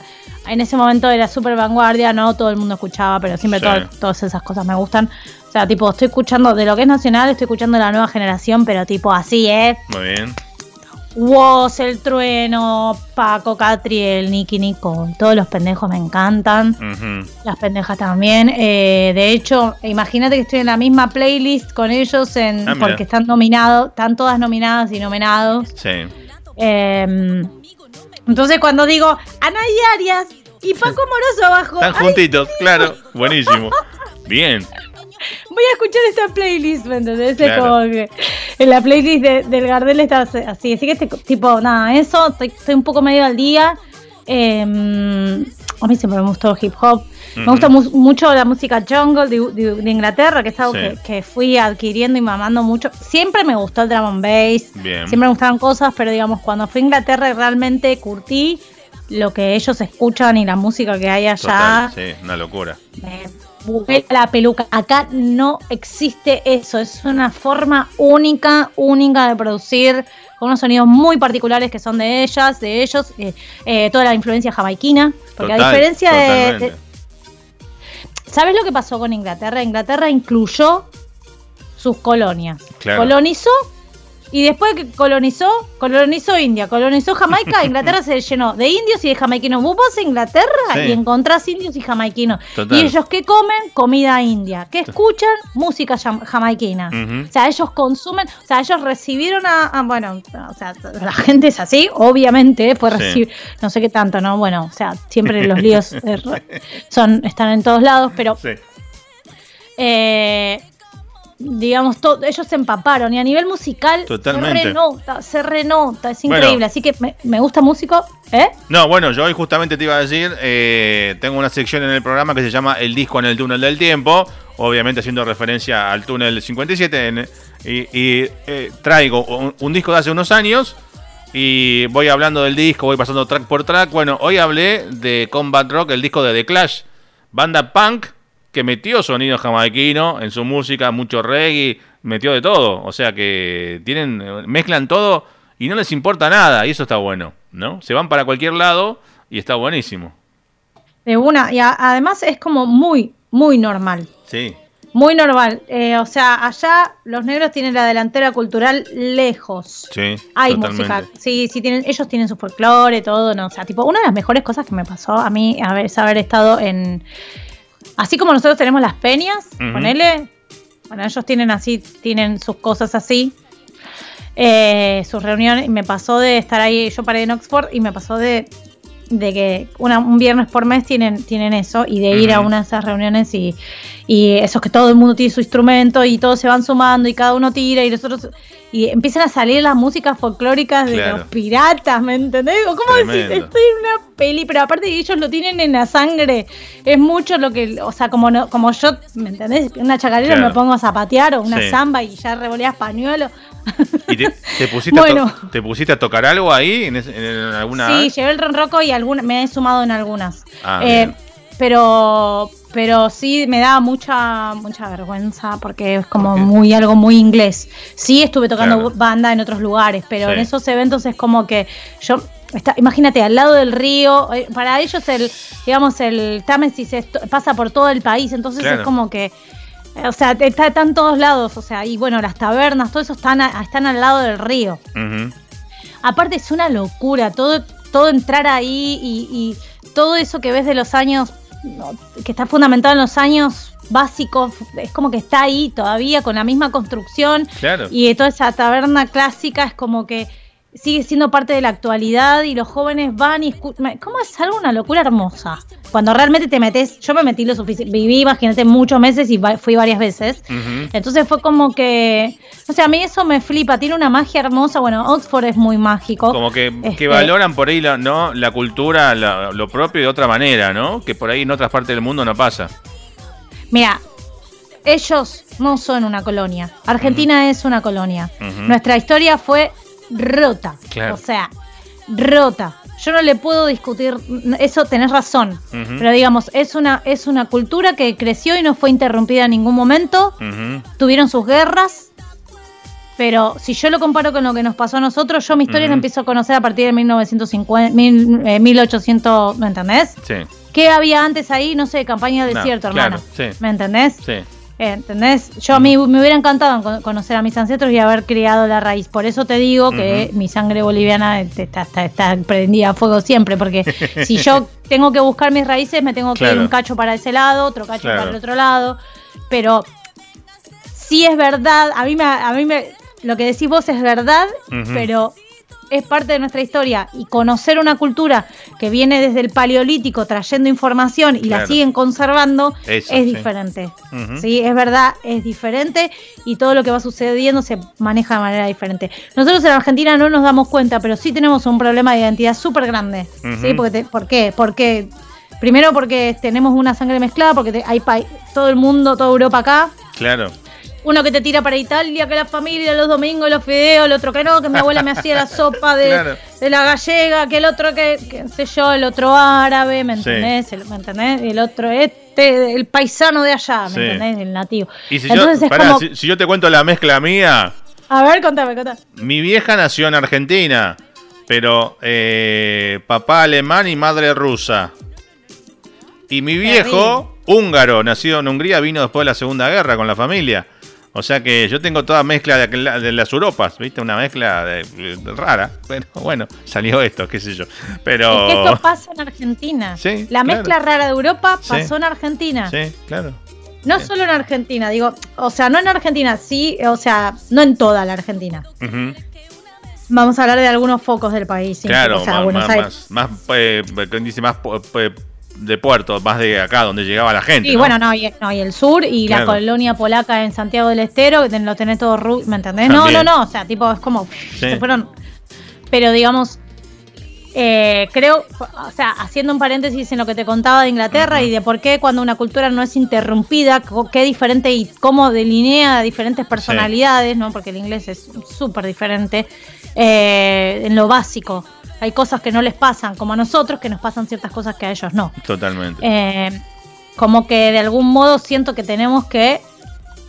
en ese momento era súper vanguardia, no todo el mundo escuchaba, pero siempre Sí. todo- todas esas cosas me gustan. O sea, tipo, estoy escuchando de lo que es nacional, estoy escuchando la nueva generación, pero tipo así, ¿eh? Muy bien. Woz, El Trueno, Paco, Catriel, Nicky, Nicole. Todos los pendejos me encantan. Las pendejas también. Eh, de hecho, imagínate que estoy en la misma playlist con ellos en, Ah, porque están nominados, están todas nominadas y nominados. Sí. Eh, entonces cuando digo Ana y Arias y Paco Moroso abajo, Están ay, juntitos, claro. Buenísimo. Bien. Voy a escuchar esta playlist, ¿me entendés? Claro. como que en la playlist de- del Gardel está así. Así que este tipo, nada, eso, estoy, estoy un poco medio al día. Eh, a mí siempre me gustó hip hop. Me gusta mu- mucho la música jungle de, de- de Inglaterra, que es algo Sí. que, que fui adquiriendo y mamando mucho. Siempre me gustó el drum and bass. Bien. Siempre me gustaban cosas, pero digamos, cuando fui a Inglaterra realmente curtí lo que ellos escuchan y la música que hay allá. Total, sí, una locura. Me la peluca. Acá no existe eso. Es una forma única, única de producir, con unos sonidos muy particulares que son de ellas, de ellos, eh, eh, toda la influencia jamaiquina. Porque a diferencia de, ¿Sabes lo que pasó con Inglaterra? Inglaterra incluyó sus colonias. Claro. Colonizó y después que colonizó, colonizó India, colonizó Jamaica, Inglaterra se llenó de indios y de jamaiquinos. Vos vas a Inglaterra Sí. y encontrás indios y jamaiquinos. Total. Y ellos que comen comida india, que escuchan música jam- jamaiquina. O sea, ellos consumen, o sea, ellos recibieron a, a- bueno, o sea, la gente es así, obviamente, fue Sí. recibir, no sé qué tanto, ¿no? Bueno, o sea, siempre los líos eh, son, están en todos lados, pero Sí. eh, digamos, to- ellos se empaparon y a nivel musical Totalmente. se renota, se renota, es Bueno. increíble. Así que me, me gusta músico, ¿eh? No, bueno, yo hoy justamente te iba a decir, eh, tengo una sección en el programa que se llama El disco en el túnel del tiempo, obviamente haciendo referencia al túnel 57, en- y, y, eh, traigo un, un disco de hace unos años y voy hablando del disco, voy pasando track por track. Bueno, hoy hablé de Combat Rock, el disco de The Clash, banda punk que metió sonido jamaiquino en su música, mucho reggae, metió de todo, o sea que tienen mezclan todo y no les importa nada, y eso está bueno, ¿no? Se van para cualquier lado y está buenísimo. De una, y a- además es como muy, muy normal. Sí. Muy normal. Eh, o sea, allá los negros tienen la delantera cultural lejos. Sí, Hay totalmente. música, sí, sí tienen, ellos tienen su folclore, todo, no, o sea, tipo, una de las mejores cosas que me pasó a mí a ver, es haber estado en, así como nosotros tenemos las peñas, Ujú. ponele, bueno, ellos tienen así, tienen sus cosas así, eh, sus reuniones, y me pasó de estar ahí, yo paré en Oxford y me pasó de, de que una- un viernes por mes tienen, tienen eso y de ir a una de esas reuniones y, y eso que todo el mundo tiene su instrumento y todos se van sumando y cada uno tira y nosotros y empiezan a salir las músicas folclóricas de los piratas, ¿me entendés? ¿Cómo decís? Estoy en una peli, pero aparte ellos lo tienen en la sangre. Es mucho lo que, o sea, como no, como yo, ¿me entendés? Una chacarera Claro. me pongo a zapatear o una Sí. samba y ya revoleas pañuelo. ¿Y te, te pusiste, a Bueno. te pusiste a tocar algo ahí en, ese- en alguna Sí, llevé el ronroco y alguna, me he sumado en algunas. Ah, Eh, pero pero sí me da mucha mucha vergüenza porque es como muy algo muy inglés. Sí estuve tocando Claro. banda en otros lugares, pero Sí. en esos eventos es como que yo está, imagínate al lado del río, eh, para ellos el digamos el Támesis pasa por todo el país, entonces Claro. es como que o sea, está, está en todos lados, o sea, y bueno, las tabernas, todo eso están, a- están al lado del río. Aparte es una locura, todo, todo entrar ahí y, y todo eso que ves de los años, que está fundamentado en los años básicos, es como que está ahí todavía con la misma construcción Claro. y toda esa taberna clásica es como que sigue siendo parte de la actualidad y los jóvenes van y escuchan. ¿Cómo es algo una locura hermosa? Cuando realmente te metes, yo me metí lo suficiente, viví, imagínate, muchos meses y fui varias veces. Entonces fue como que, o sea, a mí eso me flipa, tiene una magia hermosa. Bueno, Oxford es muy mágico. Como que, que Este, valoran por ahí la, ¿no? la cultura, la- lo propio de otra manera, ¿no? Que por ahí en otras partes del mundo no pasa. Mira, ellos no son una colonia. Argentina es una colonia. Nuestra historia fue rota. Claro. O sea, rota. Yo no le puedo discutir, eso tenés razón. Pero digamos, es una, es una cultura que creció y no fue interrumpida en ningún momento. Tuvieron sus guerras, pero si yo lo comparo con lo que nos pasó a nosotros, yo mi historia la empiezo a conocer a partir de 1950, mil- eh, 1800, ¿me entendés? Sí, ¿Qué había antes ahí? No sé, campaña de No, desierto, claro, hermano. sí. ¿Me entendés? sí. ¿Entendés? Yo a mí me hubiera encantado con- conocer a mis ancestros y haber criado la raíz. Por eso te digo que mi sangre boliviana está, está, está prendida a fuego siempre, porque si yo tengo que buscar mis raíces, me tengo que ir un cacho para ese lado, otro cacho Claro. para el otro lado. Pero sí es verdad, a mí me, a mí me, lo que decís vos es verdad, pero es parte de nuestra historia y conocer una cultura que viene desde el paleolítico trayendo información y la siguen conservando Eso, es sí. diferente. Sí, es verdad, es diferente y todo lo que va sucediendo se maneja de manera diferente. Nosotros en Argentina no nos damos cuenta, pero sí tenemos un problema de identidad súper grande. ¿sí? Porque te- ¿Por qué? Porque primero porque tenemos una sangre mezclada, porque te- hay todo el mundo, toda Europa acá. Claro. Uno que te tira para Italia, que la familia, los domingos, los fideos, el otro que no, que mi abuela me hacía la sopa de, Claro. de la gallega, que el otro que, que sé yo, el otro árabe, ¿me Sí. entendés? El, ¿Me entendés? El otro este, el paisano de allá, ¿me Sí. entendés? El nativo. Y si Entonces yo, pará, como, si, si yo te cuento la mezcla mía, a ver, contame, contame. mi vieja nació en Argentina, pero eh, papá alemán y madre rusa. Y mi viejo, húngaro, nacido en Hungría, vino después de la Segunda Guerra con la familia. O sea que yo tengo toda mezcla de, aquel de las Europas, ¿viste? Una mezcla de- de- rara. Bueno, bueno, salió esto, qué sé yo. Pero... Es que esto pasa en Argentina. Sí, la claro. mezcla rara de Europa Sí. pasó en Argentina. Sí, claro. No solo en Argentina, digo, o sea, no en Argentina, sí, o sea, no en toda la Argentina. Ujú. Vamos a hablar de algunos focos del país. Claro, o sea, más, más, más, más, eh, ¿quién dice? más pe- de puerto, más de acá, donde llegaba la gente. Y ¿no? bueno, no y, no, y el sur y la colonia polaca en Santiago del Estero, que lo tenés todo, ru- ¿me entendés? No, También. no, no, o sea, tipo, es como, se fueron, pero digamos, eh, creo, o sea, haciendo un paréntesis en lo que te contaba de Inglaterra y de por qué cuando una cultura no es interrumpida, qué diferente y cómo delinea diferentes personalidades, ¿no? Porque el inglés es súper diferente eh, en lo básico. Hay cosas que no les pasan, como a nosotros, que nos pasan ciertas cosas que a ellos no. Totalmente. Eh, como que de algún modo siento que tenemos que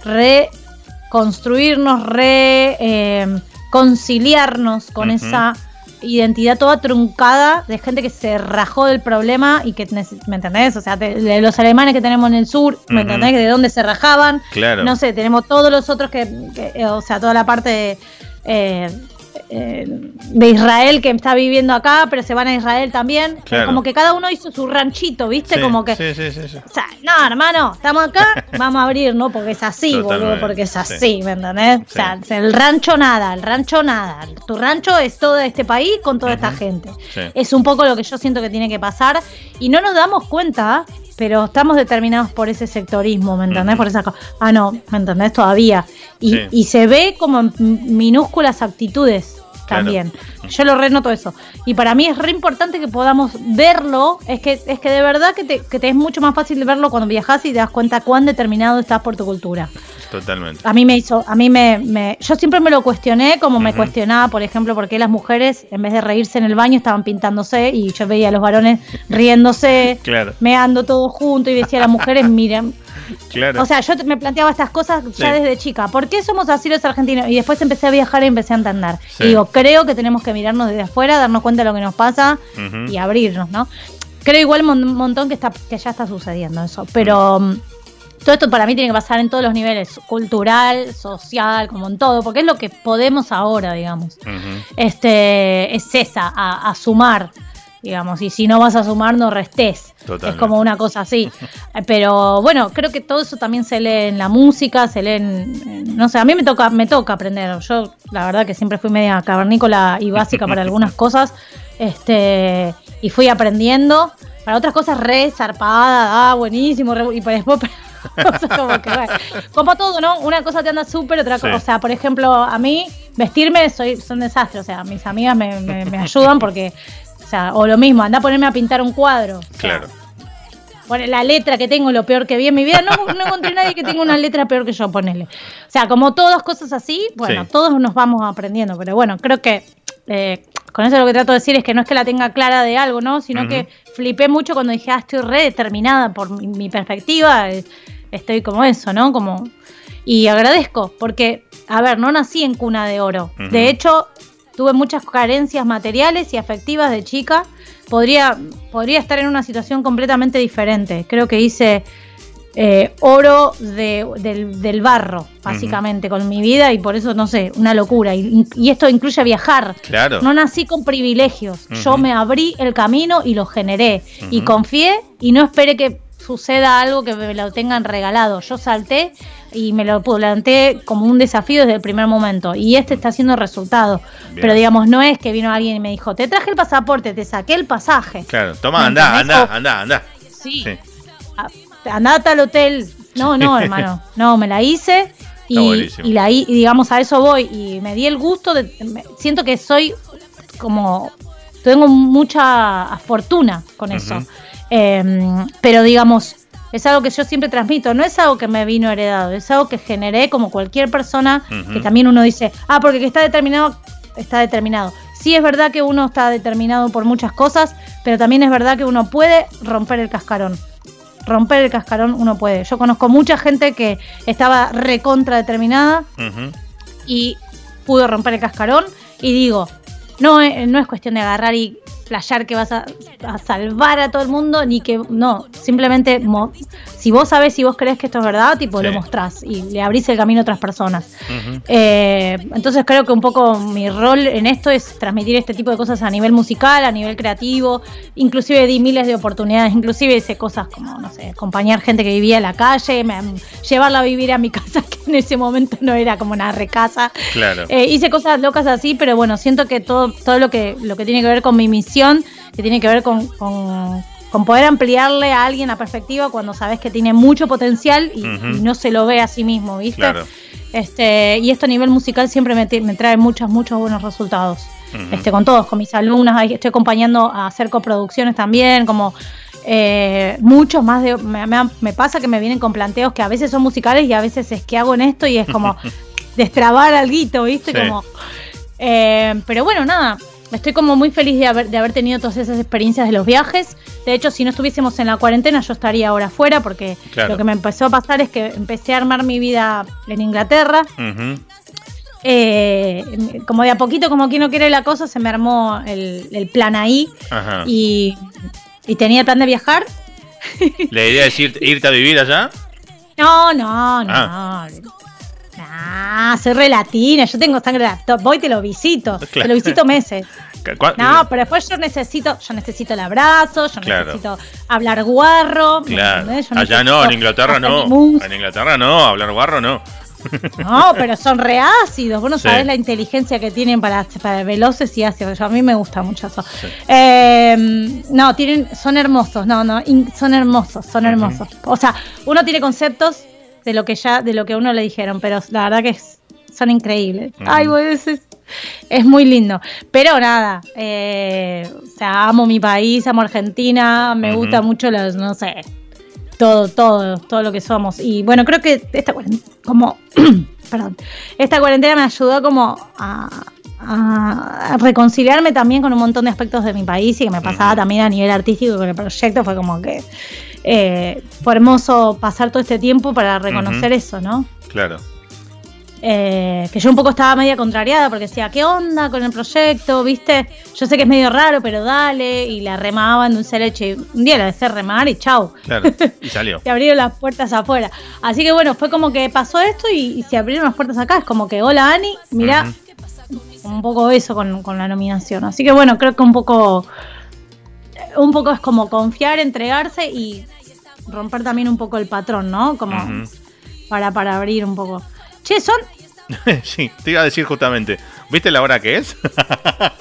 reconstruirnos, re eh, con esa identidad toda truncada de gente que se rajó del problema y que, ¿me entendés? O sea, de, de los alemanes que tenemos en el sur, ¿me entendés? De dónde se rajaban. Claro. No sé, tenemos todos los otros que, que, o sea, toda la parte de, eh, de Israel que está viviendo acá, pero se van a Israel también. Claro. Como que cada uno hizo su ranchito, ¿viste? Sí, como que, sí, sí, sí, sí. o sea, no, hermano, estamos acá, vamos a abrir, ¿no? Porque es así, Totalmente, boludo, porque es así, sí. ¿me entendés? O sea, el rancho nada, el rancho nada. Tu rancho es todo este país con toda esta gente. Es un poco lo que yo siento que tiene que pasar y no nos damos cuenta, pero estamos determinados por ese sectorismo, ¿me entendés? Por esa. Ah, no, ¿me entendés? Todavía. Y, Sí. y se ve como en minúsculas actitudes Claro. también. Yo lo renoto eso. Y para mí es re importante que podamos verlo. Es que, es que de verdad que te, que te es mucho más fácil verlo cuando viajas y te das cuenta cuán determinado estás por tu cultura. Totalmente. A mí me hizo, a mí me, me- yo siempre me lo cuestioné, como me cuestionaba, por ejemplo, por qué las mujeres, en vez de reírse en el baño, estaban pintándose y yo veía a los varones riéndose, Claro. meando todo junto y decía a las mujeres, miren, Claro. o sea, yo me planteaba estas cosas ya Sí. desde chica. ¿Por qué somos así los argentinos? Y después empecé a viajar y empecé a entender. Sí. Y digo, creo que tenemos que mirarnos desde afuera, darnos cuenta de lo que nos pasa y abrirnos, ¿no? Creo igual un montón que está que ya está sucediendo eso, pero mm, todo esto para mí tiene que pasar en todos los niveles, cultural, social, como en todo, porque es lo que podemos ahora, digamos. Este es esa, a, a sumar, digamos, y si no vas a sumar, no restés. Totalmente. Es como una cosa así. Pero bueno, creo que todo eso también se lee en la música, se lee en, no sé, a mí me toca, me toca aprender. Yo, la verdad que siempre fui media cavernícola y básica para algunas cosas. Este, y fui aprendiendo. Para otras cosas re zarpada, ah, buenísimo, re- y después o sea, como, que, bueno, como todo, ¿no? Una cosa te anda súper, otra cosa. Sí. O sea, por ejemplo, a mí vestirme soy son desastre. O sea, mis amigas me, me- me ayudan porque, o sea, o lo mismo, anda a ponerme a pintar un cuadro. O sea, Claro. Pone la letra que tengo, lo peor que vi en mi vida. No, no encontré nadie que tenga una letra peor que yo, ponele. O sea, como todas cosas así, bueno, Sí. todos nos vamos aprendiendo. Pero bueno, creo que eh, con eso lo que trato de decir es que no es que la tenga clara de algo, ¿no? Sino que flipé mucho cuando dije, ah, estoy re determinada por mi, mi perspectiva. eh, Estoy como eso, ¿no? Como. Y agradezco, porque, a ver, no nací en cuna de oro. De hecho, tuve muchas carencias materiales y afectivas de chica. Podría, podría estar en una situación completamente diferente. Creo que hice eh, oro de- del, del barro, básicamente, con mi vida y por eso, no sé, una locura. Y, y esto incluye viajar. Claro. No nací con privilegios. Yo me abrí el camino y lo generé. Y confié y no esperé que suceda algo que me lo tengan regalado. Yo salté y me lo planteé como un desafío desde el primer momento. Y este está siendo resultado. Bien. Pero digamos, no es que vino alguien y me dijo, te traje el pasaporte, te saqué el pasaje. Claro. Toma, ¿Me anda, anda, anda, anda. Sí. Sí. andate al hotel. No, no, hermano. No, me la hice. Y, y la y digamos a eso voy. Y me di el gusto de. me- siento que soy como tengo mucha fortuna con eso. Eh, pero digamos, es algo que yo siempre transmito, no es algo que me vino heredado, es algo que generé como cualquier persona que también uno dice, ah, porque que está determinado, está determinado. Sí es verdad que uno está determinado por muchas cosas, pero también es verdad que uno puede romper el cascarón. Romper el cascarón uno puede. Yo conozco mucha gente que estaba recontra determinada Ujú. y pudo romper el cascarón. Y digo, no, es- no es cuestión de agarrar y flashear que vas a, a salvar a todo el mundo, ni que. No, simplemente si vos sabés, si vos crees que esto es verdad, tipo Sí. lo mostrás y le abrís el camino a otras personas. Eh, entonces creo que un poco mi rol en esto es transmitir este tipo de cosas a nivel musical, a nivel creativo, inclusive di miles de oportunidades, inclusive hice cosas como, no sé, acompañar gente que vivía en la calle, me- llevarla a vivir a mi casa, que en ese momento no era como una recasa. Claro. Eh, hice cosas locas así, pero bueno, siento que todo, todo lo que lo que tiene que ver con mi misión, que tiene que ver con, con- con poder ampliarle a alguien la perspectiva cuando sabes que tiene mucho potencial y, no se lo ve a sí mismo, ¿viste? Claro. Este, y esto a nivel musical siempre me, trae muchos, muchos buenos resultados. Este, con todos, con mis alumnas, estoy acompañando a hacer coproducciones también, como eh, muchos más de. Me, me- me pasa que me vienen con planteos que a veces son musicales y a veces es que hago en esto y es como destrabar algo, ¿viste? Sí. Como. eh, pero bueno, nada. Estoy como muy feliz de haber, de haber tenido todas esas experiencias de los viajes. De hecho, si no estuviésemos en la cuarentena, yo estaría ahora afuera, porque Claro. lo que me empezó a pasar es que empecé a armar mi vida en Inglaterra. Eh, como de a poquito, como quien no quiere la cosa, se me armó el, el plan ahí Ajá. y, y tenía el plan de viajar. ¿La idea es ir- irte a vivir allá? No, no, no. Ah. Nah, soy relatina, yo tengo sangre latina. Voy y te lo visito. Claro. Te lo visito meses. ¿Cuál- No, pero después yo necesito, yo necesito el abrazo, yo Claro. necesito hablar guarro. ¿me Claro. Allá no, en Inglaterra no. En Inglaterra no, hablar guarro no. No, pero son reácidos. Vos no Sí. sabés la inteligencia que tienen para, para veloces y ácidos. A mí me gusta mucho eso. Eh, no, tienen, son hermosos. No, no, in- son hermosos, son hermosos. O sea, uno tiene conceptos de lo que ya, de lo que a uno le dijeron, pero la verdad que es- son increíbles. Ay, güey, es, es- es muy lindo. Pero nada, eh, o sea, amo mi país, amo Argentina, me gusta mucho los, no sé, todo, todo, todo lo que somos. Y bueno, creo que esta cuarentena, como, perdón, esta cuarentena me ayudó como a, a reconciliarme también con un montón de aspectos de mi país y que me pasaba también a nivel artístico con el proyecto. Fue como que eh, fue hermoso pasar todo este tiempo para reconocer eso, ¿no? Claro. Eh, que yo un poco estaba media contrariada porque decía, ¿qué onda con el proyecto? ¿Viste? Yo sé que es medio raro, pero dale. Y la remaba en dulce leche. Un día la dejé remar y chau. Claro. Y salió. Se abrieron las puertas afuera. Así que bueno, fue como que pasó esto y, y se abrieron las puertas acá. Es como que, hola Ani, mira, un poco eso con, con la nominación. Así que bueno, creo que un poco, un poco es como confiar, entregarse y romper también un poco el patrón, ¿no? Como para, para abrir un poco. Che, son sí, te iba a decir justamente. ¿Viste la hora que es?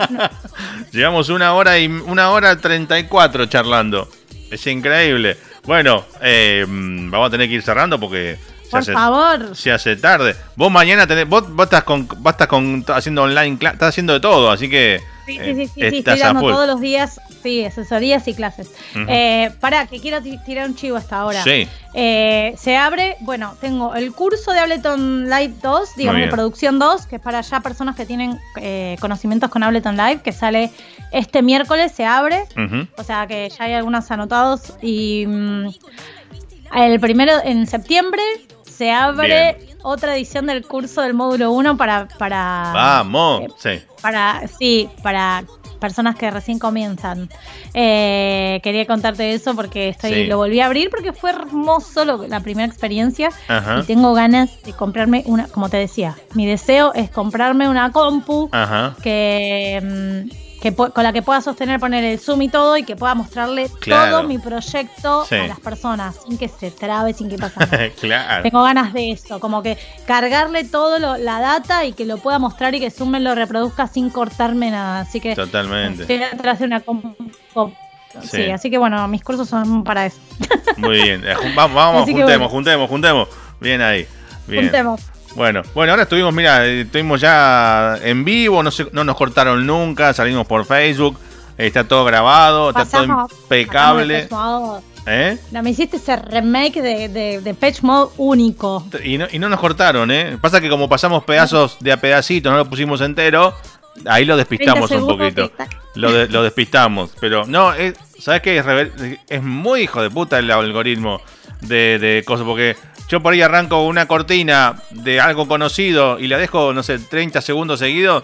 Llevamos una hora y una hora treinta y cuatro charlando. Es increíble. Bueno, eh, vamos a tener que ir cerrando porque se Por hace, favor. se hace tarde. Vos mañana tenés, vos, vos estás con, vos estás con haciendo online, estás haciendo de todo, así que Sí, eh, sí, sí, sí, sí, estoy dando todos los días, sí, asesorías y clases. Ujú. eh, pará, que quiero ti- tirar un chivo hasta ahora. Sí. Eh, se abre, bueno, tengo el curso de Ableton Live 2, digamos de producción 2, que es para ya personas que tienen eh, conocimientos con Ableton Live, que sale este miércoles, se abre. O sea que ya hay algunos anotados. Y mm, el primero, en septiembre, se abre otra edición del curso del módulo 1 para, para Vamos. eh, Sí. para, sí, para personas que recién comienzan. Eh, quería contarte eso porque estoy, Sí. lo volví a abrir porque fue hermoso lo- la primera experiencia Ajá. y tengo ganas de comprarme una, como te decía, mi deseo es comprarme una compu Ajá. que, mm, que con la que pueda sostener, poner el Zoom y todo y que pueda mostrarle Claro. todo mi proyecto Sí. a las personas sin que se trabe, sin que pase nada. claro. Tengo ganas de eso, como que cargarle todo lo- la data y que lo pueda mostrar y que Zoom me lo reproduzca sin cortarme nada. Así que Totalmente. estoy atrás de una. Sí. Sí. así que bueno, mis cursos son para eso. Muy bien. Eh, Vamos, vamos juntemos, bueno. juntemos, juntemos. Bien ahí. Bien. Juntemos. Bueno, bueno, ahora estuvimos, mira, eh, estuvimos ya en vivo, no, se- no nos cortaron nunca, salimos por Facebook. Está todo grabado, está todo Pasamos- impecable. pasamos. ¿eh? No, me hiciste ese remake de, de, de Patch Mode único. Y no, y no nos cortaron, ¿eh? Pasa que como pasamos pedazos de a pedacitos, no lo pusimos entero, ahí lo despistamos 30 un poquito. Lo, de- lo despistamos. Pero no, es, ¿sabes qué? Es, es muy hijo de puta el algoritmo de, de cosas. Porque yo por ahí arranco una cortina de algo conocido y la dejo, no sé, 30 segundos seguidos.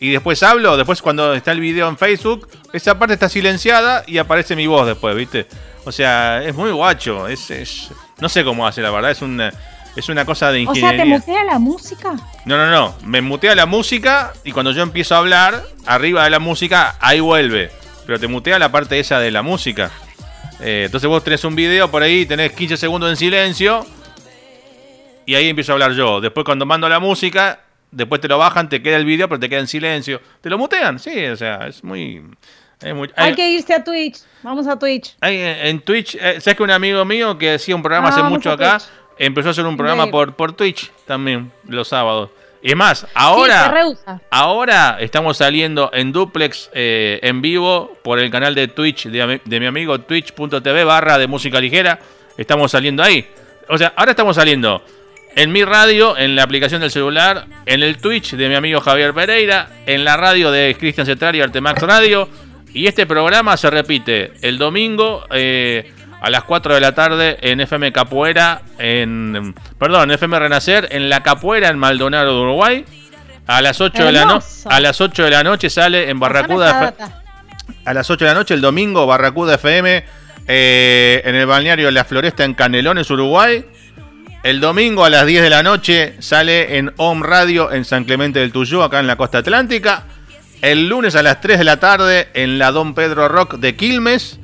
Y después hablo, después cuando está el video en Facebook, esa parte está silenciada y aparece mi voz después, ¿viste? O sea, es muy guacho. Es, es- no sé cómo hace, la verdad. Es una, es una cosa de O sea, ingeniería. ¿te mutea la música? No, no, no. Me mutea la música y cuando yo empiezo a hablar, arriba de la música, ahí vuelve. Pero te mutea la parte esa de la música. Eh, entonces vos tenés un video por ahí, tenés 15 segundos en silencio. Y ahí empiezo a hablar yo. Después cuando mando la música, después te lo bajan, te queda el video, pero te queda en silencio. Te lo mutean, sí, o sea, es muy... es muy- Hay hay- que irse a Twitch. Vamos a Twitch. hay, en Twitch, eh, ¿sabes que un amigo mío que hacía un programa Ah, hace mucho acá, Twitch. empezó a hacer un programa por, por Twitch también, los sábados? Y es más, ahora, ahora estamos saliendo en duplex eh, en vivo por el canal de Twitch de, de mi amigo twitch.tv barra de música ligera. Estamos saliendo ahí. O sea, ahora estamos saliendo en mi radio, en la aplicación del celular, en el Twitch de mi amigo Javier Pereira, en la radio de Cristian Cetari, Artemax Radio. Y este programa se repite el domingo eh, a las 4 de la tarde en FM Capoeira, en. Perdón, en FM Renacer, en La Capoeira en Maldonado, de Uruguay. A las 8 de la no- a las 8 de la noche sale en Barracuda. A las 8 de la noche el domingo, Barracuda FM, eh, en el balneario La Floresta en Canelones, Uruguay. El domingo a las 10 de la noche sale en Home Radio en San Clemente del Tuyú, acá en la costa atlántica. El lunes a las 3 de la tarde en la Don Pedro Rock de Quilmes.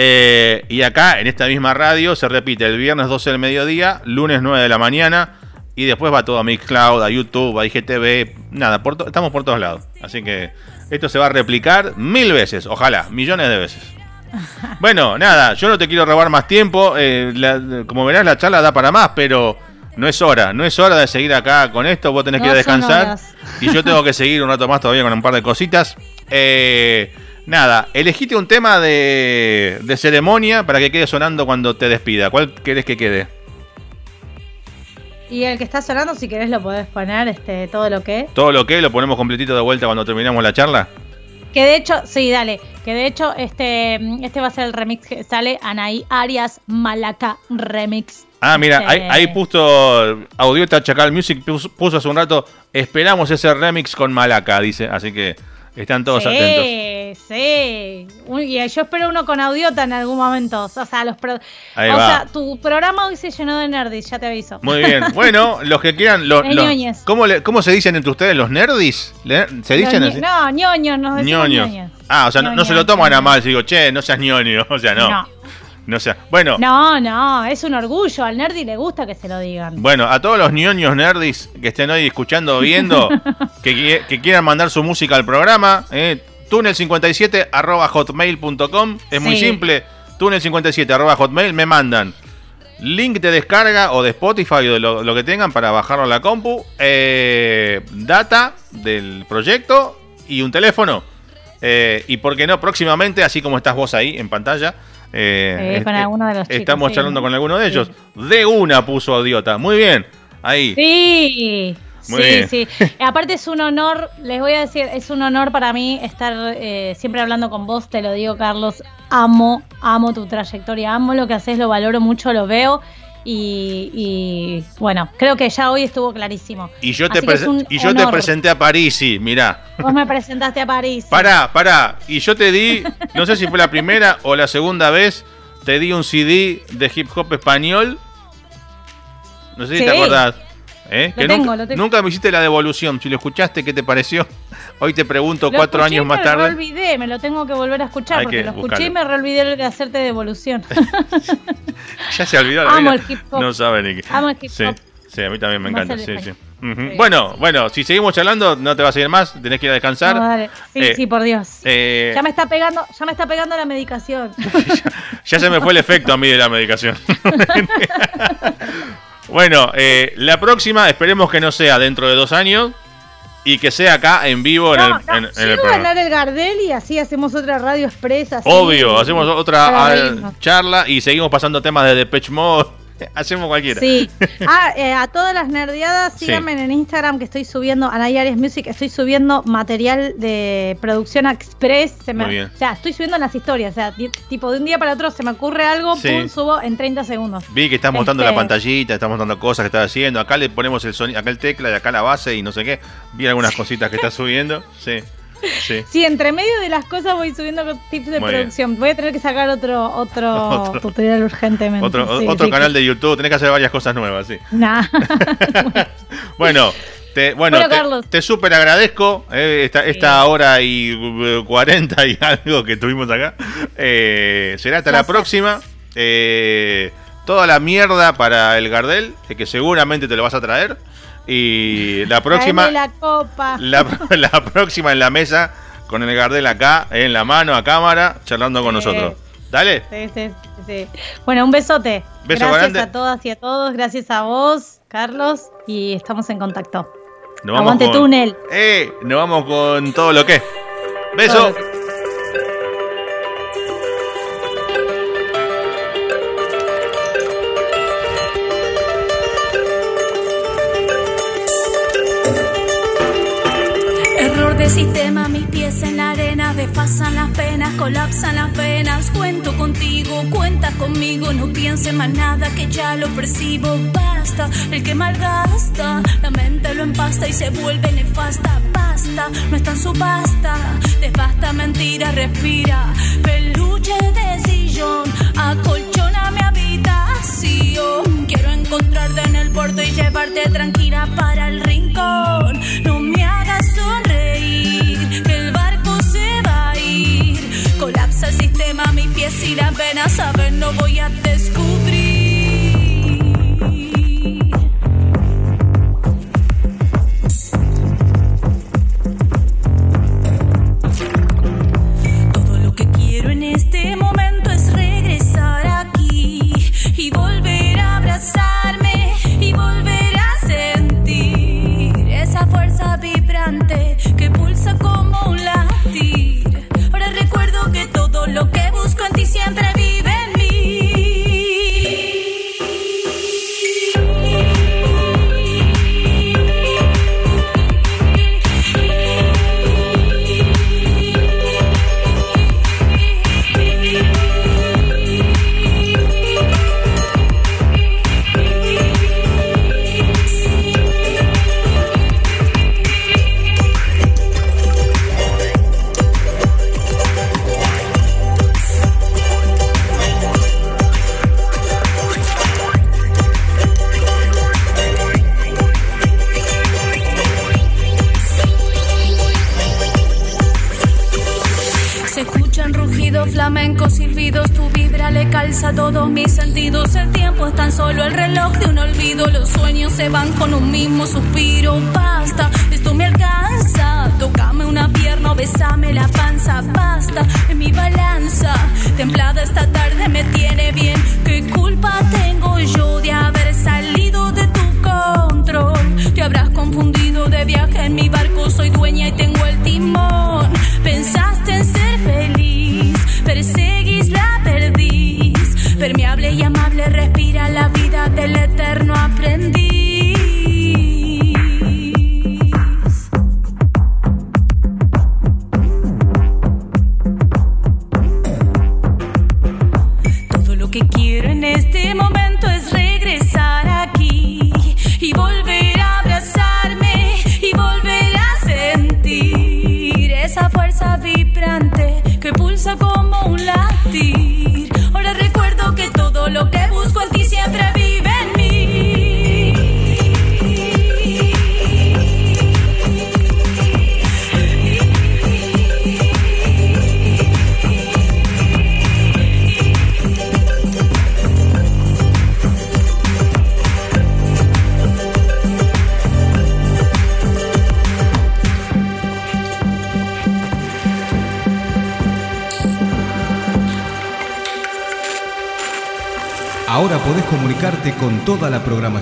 Eh, y acá, en esta misma radio, se repite el viernes 12 del mediodía, lunes 9 de la mañana. Y después va todo a Mixcloud, a YouTube, a IGTV. Nada, por estamos por todos lados. Así que esto se va a replicar mil veces, ojalá, millones de veces. Bueno, nada, yo no te quiero robar más tiempo. eh, la- como verás, la charla da para más, pero no es hora. No es hora de seguir acá con esto. Vos tenés que ir a descansar. Y yo tengo que seguir un rato más todavía con un par de cositas. Eh, nada, elegite un tema de, de ceremonia para que quede sonando cuando te despida. ¿Cuál querés que quede? Y el que está sonando, si querés, lo podés poner este, todo lo que. ¿Todo lo que lo ponemos completito de vuelta cuando terminamos la charla? Que de hecho, sí, dale. Que de hecho, este, este va a ser el remix que sale Anaí Arias Malaca Remix. Ah, mira, ahí, Este, ahí puso Audiota Chacal Music, puso, puso hace un rato, esperamos ese remix con Malaca, dice, así que están todos atentos. Sí, sí. Yo espero uno con audiota en algún momento. O sea, los pro- o sea, tu programa hoy se llenó de nerdis, ya te aviso. Muy bien, bueno, los que quieran, los. ¿cómo, le- ¿cómo se dicen entre ustedes? ¿Los nerdis? ¿Le- ¿Se dicen así? No, ñoños, nos ñoños. ñoños. Ah, o sea, no, no se lo toman a mal, si digo, che, no seas ñoño, o sea, no. No. No, sea, bueno, No, no, es un orgullo. Al nerdy le gusta que se lo digan. Bueno, a todos los ñoños nerdis que estén hoy escuchando o viendo, que, que quieran mandar su música al programa, eh, túnel57 arroba hotmail.com, es muy simple, túnel57 arroba hotmail, me mandan link de descarga o de Spotify o de lo, lo que tengan para bajarlo a la compu, eh, data del proyecto y un teléfono. Eh, y por qué no, próximamente, así como estás vos ahí en pantalla, eh, con est- alguno de los chicos, estamos sí. charlando con alguno de Sí. ellos. De una puso idiota. Muy bien. Ahí. Sí, Muy sí, bien. sí. Aparte es un honor, les voy a decir, es un honor para mí estar eh, siempre hablando con vos, te lo digo Carlos, amo, amo tu trayectoria, amo lo que haces, lo valoro mucho, lo veo y, y, bueno, creo que ya hoy estuvo clarísimo. Y yo te, y yo te presenté a Parisi, mirá. Vos me presentaste a París. Pará, pará. Y yo te di, no sé si fue la primera o la segunda vez, te di un CD de hip hop español. No sé si te Sí. acordás. ¿Eh? Lo Que tengo, nunca, lo tengo. nunca me hiciste la devolución. Si lo escuchaste, ¿qué te pareció? Hoy te pregunto Lo cuatro años más Me tarde. olvidé, me lo tengo que volver a escuchar Hay porque que lo escuché y me olvidé de hacerte devolución. Ya se olvidó la Amo vida. el hip hop. No sabe ni qué. Amo el hip Sí, hop. sí, a mí también me encanta. Sí, sí. Sí. Bueno, bueno, si seguimos charlando, no te vas a ir más, tenés que ir a descansar. No, dale. Sí, Eh, sí, por Dios. Eh, Ya me está pegando, ya me está pegando la medicación. Ya se me fue el efecto a mí de la medicación. Bueno, eh, la próxima esperemos que no sea dentro de dos años y que sea acá en vivo en, No, el, no, en- en el programa. ganar el Gardel y así hacemos otra radio expresa. Obvio, hacemos otra ah, charla y seguimos pasando temas de Depeche Mode. hacemos cualquiera. Sí. Ah, eh, a todas las nerdeadas, Sí. síganme en Instagram que estoy subiendo, Anay Aries Music, estoy subiendo material de producción express. Se me- Muy bien. O sea, estoy subiendo en las historias. O sea, ti- tipo de un día para otro se me ocurre algo, Sí. pum, subo en 30 segundos. Vi que estás mostrando Este- la pantallita, estás mostrando cosas que estás haciendo. Acá le ponemos el sonido, acá el tecla y acá la base y no sé qué. Vi algunas cositas que estás subiendo. Sí. Sí. Sí, entre medio de las cosas voy subiendo tips de Muy bien. producción. Voy a tener que sacar otro otro, Otro. tutorial urgentemente. Otro, sí, otro sí, canal de YouTube, tenés que hacer varias cosas nuevas, sí. Nah. Bueno, te, bueno, Bueno, te, Carlos. te súper agradezco eh, esta, esta hora y uh, 40 y algo que tuvimos acá. Eh, será hasta la Placer. próxima. Eh, toda la mierda para el Gardel, eh, que seguramente te lo vas a traer. Y la próxima, la copa. la, la próxima en la mesa, con el Gardel acá, en la mano, a cámara, charlando con Sí. nosotros. Dale. Sí, sí, sí. Bueno, un besote. Beso gracias grande. a todas y a todos. Gracias a vos, Carlos. Y estamos en contacto. Nos vamos Aguante con- túnel. Eh, nos vamos con todo lo que. Beso. Sistema, mis pies en la arena, desfasan las penas, colapsan las venas. Cuento contigo, cuenta conmigo, no piense más nada que ya lo percibo. Basta, el que malgasta, la mente lo empasta y se vuelve nefasta. Basta, no está en subasta, devasta mentira, respira. Peluche de sillón, acolchona mi habitación. Quiero encontrarte en el puerto y llevarte tranquila para el rincón. No me hagas Sistema, mis pies y las venas, saben, no voy a descubrir.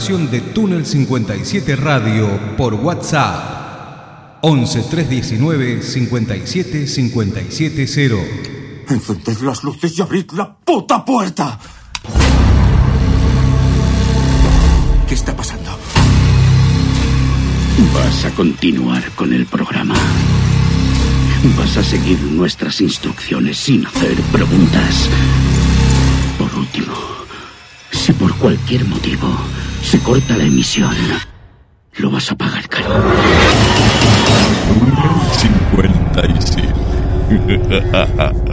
Programación de Túnel 57 Radio por WhatsApp 11 319 57 57 0. Encended las luces y abrid la puta puerta. ¿Qué está pasando? Vas a continuar con el programa. Vas a seguir nuestras instrucciones sin hacer preguntas. Por último, si por cualquier motivo se corta la emisión, lo vas a pagar caro. 57.